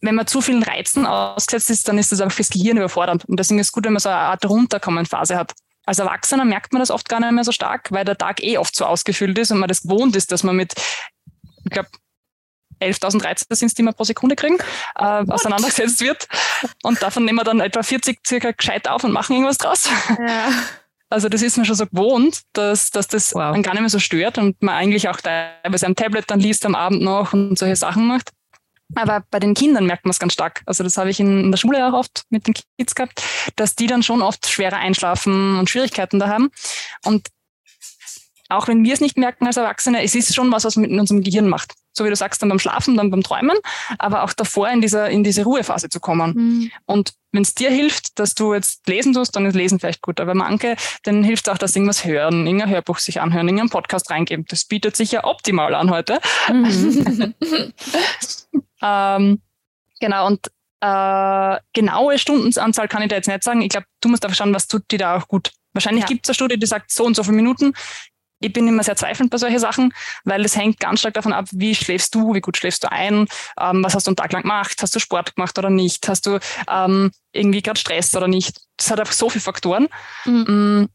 wenn man zu vielen Reizen ausgesetzt ist, dann ist das einfach fürs Gehirn überfordernd. Und deswegen ist es gut, wenn man so eine Art Runterkommen-Phase hat. Als Erwachsener merkt man das oft gar nicht mehr so stark, weil der Tag eh oft so ausgefüllt ist und man das gewohnt ist, dass man mit, ich glaube, 11.000 Reize sind es, die man pro Sekunde kriegen, äh, auseinandergesetzt wird. Und davon nehmen wir dann etwa 40 circa gescheit auf und machen irgendwas draus. Ja. Also das ist mir schon so gewohnt, dass, dass das Wow. dann gar nicht mehr so stört und man eigentlich auch teilweise am Tablet dann liest am Abend noch und solche Sachen macht. Aber bei den Kindern merkt man es ganz stark. Also das habe ich in, in der Schule auch oft mit den Kids gehabt, dass die dann schon oft schwerer einschlafen und Schwierigkeiten da haben. Und auch wenn wir es nicht merken als Erwachsene, es ist schon was, was mit unserem Gehirn macht. So wie du sagst, dann beim Schlafen, dann beim Träumen, aber auch davor in dieser, in diese Ruhephase zu kommen. Mhm. Und wenn es dir hilft, dass du jetzt lesen tust, dann ist Lesen vielleicht gut. Aber manche, denen hilft auch, dass irgendwas hören, irgendein Hörbuch sich anhören, irgendeinen Podcast reingeben. Das bietet sich ja optimal an heute. Mhm. (laughs) (laughs) Ähm, genau, und äh, genaue Stundenanzahl kann ich da jetzt nicht sagen. Ich glaube, du musst einfach schauen, was tut dir da auch gut. Wahrscheinlich Ja. gibt es eine Studie, die sagt so und so viele Minuten. Ich bin immer sehr zweifelnd bei solchen Sachen, weil es hängt ganz stark davon ab, wie schläfst du, wie gut schläfst du ein, ähm, was hast du einen Tag lang gemacht, hast du Sport gemacht oder nicht, hast du ähm, irgendwie gerade Stress oder nicht. Das hat einfach so viele Faktoren. Mm,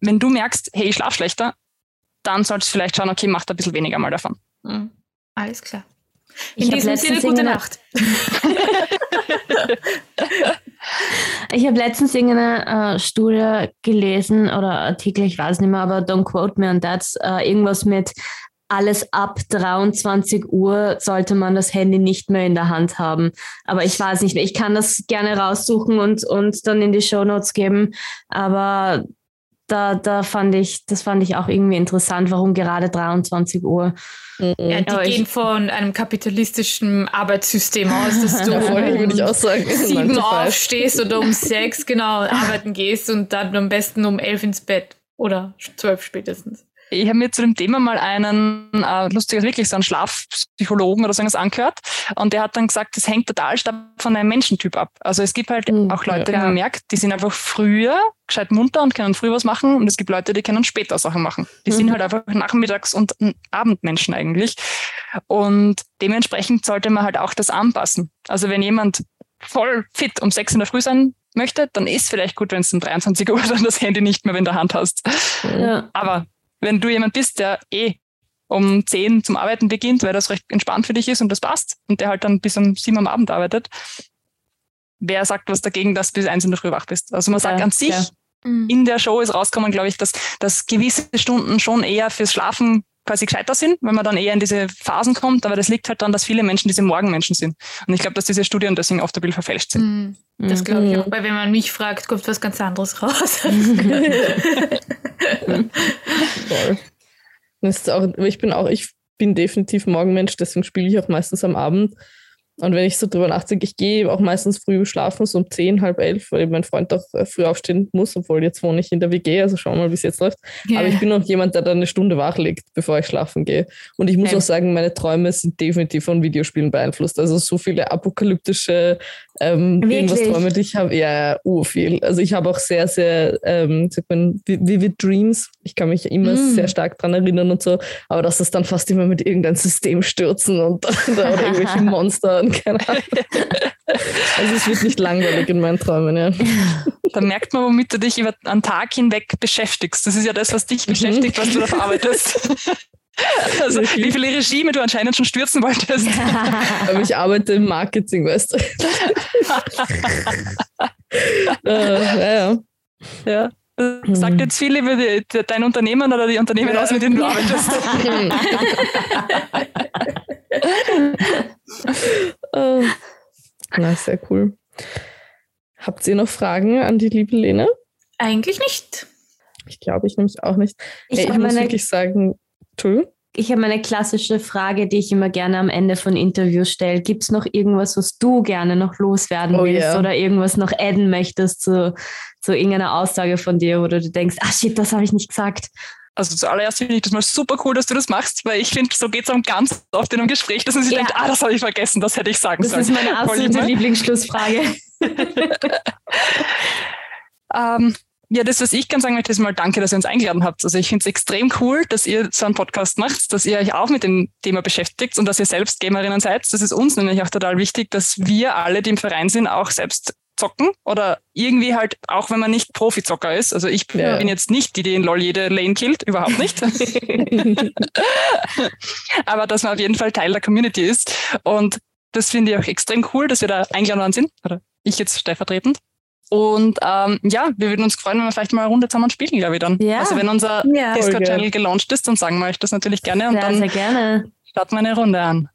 Wenn du merkst, hey, ich schlaf schlechter, dann solltest du vielleicht schauen, okay, mach da ein bisschen weniger mal davon. Mhm. Alles klar. Ich In hab diesem Sinne, gute Nacht. (laughs) (laughs) (laughs) Ich habe letztens irgendeine äh, Studie gelesen oder Artikel, ich weiß nicht mehr, aber don't quote me on that. Äh, irgendwas mit alles ab 23 Uhr sollte man das Handy nicht mehr in der Hand haben. Aber ich weiß nicht mehr. Ich kann das gerne raussuchen und, und dann in die Show Notes geben. Aber da, da fand ich, das fand ich auch irgendwie interessant, warum gerade 23 Uhr. Ja, die Aber ich- gehen von einem kapitalistischen Arbeitssystem aus, dass du (laughs) Ja, voll, würde ich auch sagen. um sieben 9 to 5. aufstehst oder um sechs genau arbeiten gehst und dann am besten um elf ins Bett oder zwölf spätestens. Ich habe mir zu dem Thema mal einen, äh, lustiger wirklich so einen Schlafpsychologen oder so irgendwas angehört und der hat dann gesagt, das hängt total stark von einem Menschentyp ab. Also es gibt halt mhm, auch Leute, ja. die man merkt, die sind einfach früher gescheit munter und können früh was machen und es gibt Leute, die können später Sachen machen. Die mhm. sind halt einfach Nachmittags- und Abendmenschen eigentlich und dementsprechend sollte man halt auch das anpassen. Also wenn jemand voll fit um sechs in der Früh sein möchte, dann ist vielleicht gut, wenn du um 23 Uhr dann das Handy nicht mehr in der Hand hast. Ja. Aber wenn du jemand bist, der eh um 10 zum Arbeiten beginnt, weil das recht entspannt für dich ist und das passt und der halt dann bis um 7 am Abend arbeitet, wer sagt was dagegen, dass du bis 1 in der Früh wach bist? Also man sagt ja, an sich, ja. Mhm. in der Show ist rausgekommen, glaube ich, dass, dass gewisse Stunden schon eher fürs Schlafen quasi gescheiter sind, wenn man dann eher in diese Phasen kommt. Aber das liegt halt daran, dass viele Menschen diese Morgenmenschen sind. Und ich glaube, dass diese Studien deswegen oft ein bisschen verfälscht sind. Mhm. Das glaube ich auch, weil wenn man mich fragt, kommt was ganz anderes raus. (laughs) (laughs) (laughs) das ist auch, ich bin auch, ich bin definitiv Morgenmensch, deswegen spiele ich auch meistens am Abend. Und wenn ich so drüber nachdenke, ich gehe auch meistens früh schlafen, so um zehn, halb elf, weil mein Freund auch äh, früh aufstehen muss, obwohl jetzt wohne ich in der WG, also schauen wir mal, wie es jetzt läuft. Yeah. Aber ich bin auch jemand, der dann eine Stunde wach liegt, bevor ich schlafen gehe. Und ich muss okay. auch sagen, meine Träume sind definitiv von Videospielen beeinflusst. Also so viele apokalyptische ähm, irgendwas Träume, die ich habe, ja, uh, viel. Also ich habe auch sehr, sehr, ähm, sagt man, Vivid Dreams. Ich kann mich immer mm. sehr stark daran erinnern und so. Aber dass das dann fast immer mit irgendeinem System stürzen und (laughs) oder irgendwelche (laughs) Monster und keine Ahnung. (laughs) Also es wird nicht langweilig in meinen Träumen, ja. Da merkt man, womit du dich über einen Tag hinweg beschäftigst. Das ist ja das, was dich mhm. beschäftigt, was du da verarbeitest. (laughs) Also wie viele Regime du anscheinend schon stürzen wolltest. (laughs) Aber ich arbeite im Marketing, weißt du. äh, ja, ja. ja. Sagt jetzt viel über die, dein Unternehmen oder die Unternehmen ja. aus, mit denen du arbeitest. (laughs) oh. Na, sehr cool. Habt ihr noch Fragen an die liebe Lena? Eigentlich nicht. Ich glaube, ich nämlich auch nicht. Ich, hey, ich muss wirklich sagen, Entschuldigung? Ich habe eine klassische Frage, die ich immer gerne am Ende von Interviews stelle. Gibt es noch irgendwas, was du gerne noch loswerden oh, willst yeah. oder irgendwas noch adden möchtest zu, zu irgendeiner Aussage von dir, wo du denkst, ah shit, das habe ich nicht gesagt? Also zuallererst finde ich das mal super cool, dass du das machst, weil ich finde, so geht es um ganz oft in einem Gespräch, dass man sich ja. denkt, ah, das habe ich vergessen, das hätte ich sagen das sollen. Das ist meine absolute Lieblingsschlussfrage. (laughs) ähm, ja, das, was ich kann sagen möchte, ist mal danke, dass ihr uns eingeladen habt. Also ich finde es extrem cool, dass ihr so einen Podcast macht, dass ihr euch auch mit dem Thema beschäftigt und dass ihr selbst Gamerinnen seid. Das ist uns nämlich auch total wichtig, dass wir alle, die im Verein sind, auch selbst zocken oder irgendwie halt, auch wenn man nicht Profizocker ist. Also ich ja. bin jetzt nicht die, die in LOL jede Lane killt, überhaupt nicht. (laughs) (laughs) Aber dass man auf jeden Fall Teil der Community ist. Und das finde ich auch extrem cool, dass wir da eingeladen worden sind. Oder ich jetzt stellvertretend. Und ähm, ja, wir würden uns freuen, wenn wir vielleicht mal eine Runde zusammen spielen, glaube ich dann. Ja. Also wenn unser ja. Discord-Channel gelauncht ist, dann sagen wir euch das natürlich gerne und ja, dann sehr gerne. starten wir eine Runde an.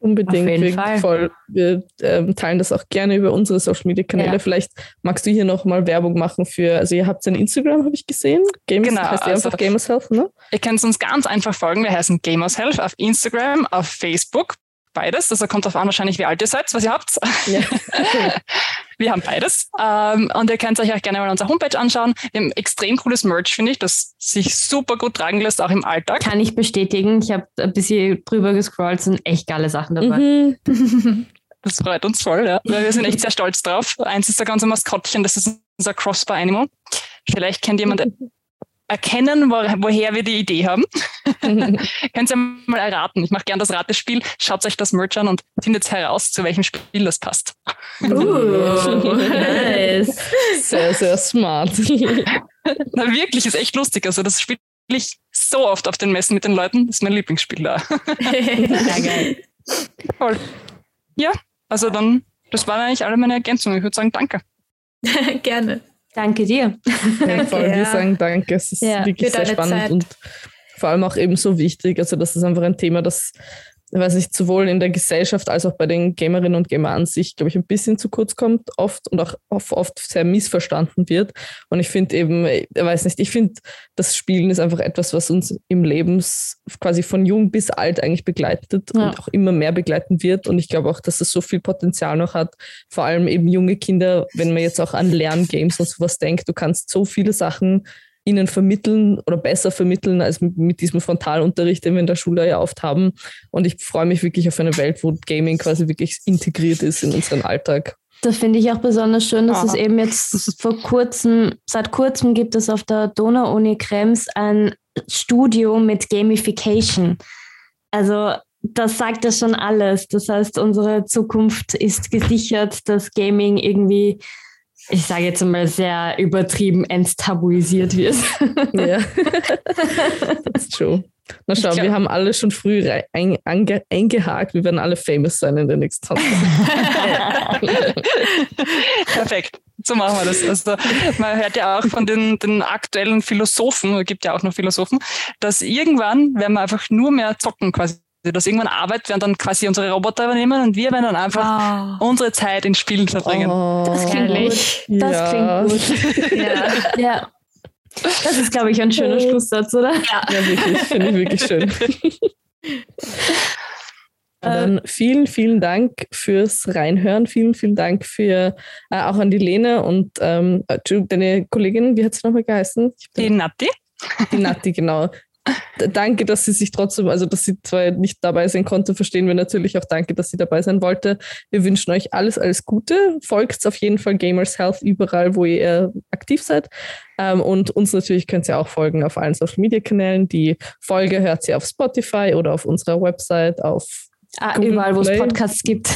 Unbedingt, Fall. voll. Wir ähm, teilen das auch gerne über unsere Social Media Kanäle. Ja. Vielleicht magst du hier nochmal Werbung machen für, also ihr habt ein Instagram, habe ich gesehen. Games, genau, heißt also einfach Gamers Health, ne? Ihr könnt uns ganz einfach folgen. Wir heißen Gamers Health auf Instagram, auf Facebook beides. Also kommt darauf an, wahrscheinlich, wie alt ihr seid, was ihr habt. Ja. (laughs) wir haben beides. Ähm, und ihr könnt euch auch gerne mal unsere Homepage anschauen. Wir haben extrem cooles Merch, finde ich, das sich super gut tragen lässt, auch im Alltag. Kann ich bestätigen. Ich habe ein bisschen drüber gescrollt, sind echt geile Sachen dabei. Mhm. (laughs) Das freut uns voll, ja. Weil wir sind echt sehr stolz drauf. Eins ist da ganz ein Maskottchen, das ist unser Crossbar Animal. Vielleicht kennt jemand (laughs) erkennen, wo, woher wir die Idee haben. (laughs) Könnt ihr mal erraten. Ich mache gerne das Ratespiel. Schaut euch das Merch an und findet heraus, zu welchem Spiel das passt. Uh, nice. Sehr, sehr smart. (laughs) Na wirklich, ist echt lustig. Also das spiele ich so oft auf den Messen mit den Leuten. Das ist mein Lieblingsspiel da. ja, (laughs) geil. Voll. Ja, also dann, das waren eigentlich alle meine Ergänzungen. Ich würde sagen, danke. Gerne. Danke dir. Ja, (laughs) voll, wir sagen danke. Es ist ja, wirklich sehr spannend Zeit. und vor allem auch eben so wichtig. Also das ist einfach ein Thema, das weiß nicht, sowohl in der Gesellschaft als auch bei den Gamerinnen und Gamer an sich, glaube ich, ein bisschen zu kurz kommt oft und auch oft sehr missverstanden wird. Und ich finde eben, ich weiß nicht, ich finde, das Spielen ist einfach etwas, was uns im Leben quasi von jung bis alt eigentlich begleitet ja. und auch immer mehr begleiten wird. Und ich glaube auch, dass es so viel Potenzial noch hat, vor allem eben junge Kinder, wenn man jetzt auch an Lerngames und sowas denkt, du kannst so viele Sachen ihnen vermitteln oder besser vermitteln als mit diesem Frontalunterricht, den wir in der Schule ja oft haben. Und ich freue mich wirklich auf eine Welt, wo Gaming quasi wirklich integriert ist in unseren Alltag. Das finde ich auch besonders schön, dass ja. es eben jetzt vor kurzem, seit kurzem gibt es auf der Donau-Uni Krems ein Studio mit Gamification. Also das sagt ja schon alles. Das heißt, unsere Zukunft ist gesichert, dass Gaming irgendwie ich sage jetzt mal, sehr übertrieben enttabuisiert wird. Ja, (laughs) das ist true. Na schau, glaub, wir haben alle schon früh ein, einge, eingehakt. Wir werden alle famous sein in der nächsten 20 (laughs) Perfekt. So machen wir das. Also man hört ja auch von den, den aktuellen Philosophen, es gibt ja auch noch Philosophen, dass irgendwann werden wir einfach nur mehr zocken quasi dass irgendwann Arbeit werden dann quasi unsere Roboter übernehmen und wir werden dann einfach oh. unsere Zeit in Spielen verbringen. Oh, das klingt gut. Das ja. klingt gut. ja. (laughs) ja. Das ist, glaube ich, ein schöner Schlusssatz, oder? Ja, ja wirklich. Finde ich wirklich schön. (laughs) Dann vielen, vielen Dank fürs Reinhören. Vielen, vielen Dank für äh, auch an die Lene und ähm, deine Kollegin, wie hat sie nochmal geheißen? Die Natti. Die Natti, genau danke, dass sie sich trotzdem, also dass sie zwar nicht dabei sein konnte, verstehen wir natürlich auch danke, dass sie dabei sein wollte. Wir wünschen euch alles, alles Gute. Folgt auf jeden Fall Gamers Health überall, wo ihr aktiv seid. Ähm, und uns natürlich könnt ihr auch folgen auf allen Social Media Kanälen. Die Folge hört sie auf Spotify oder auf unserer Website, auf Ah, überall, wo es Podcasts gibt.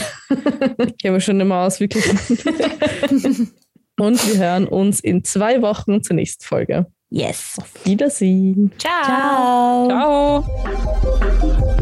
Gehen wir schon immer aus, wirklich. (laughs) Und wir hören uns in zwei Wochen zur nächsten Folge. Yes. Auf Wiedersehen. Ciao. Ciao. Ciao.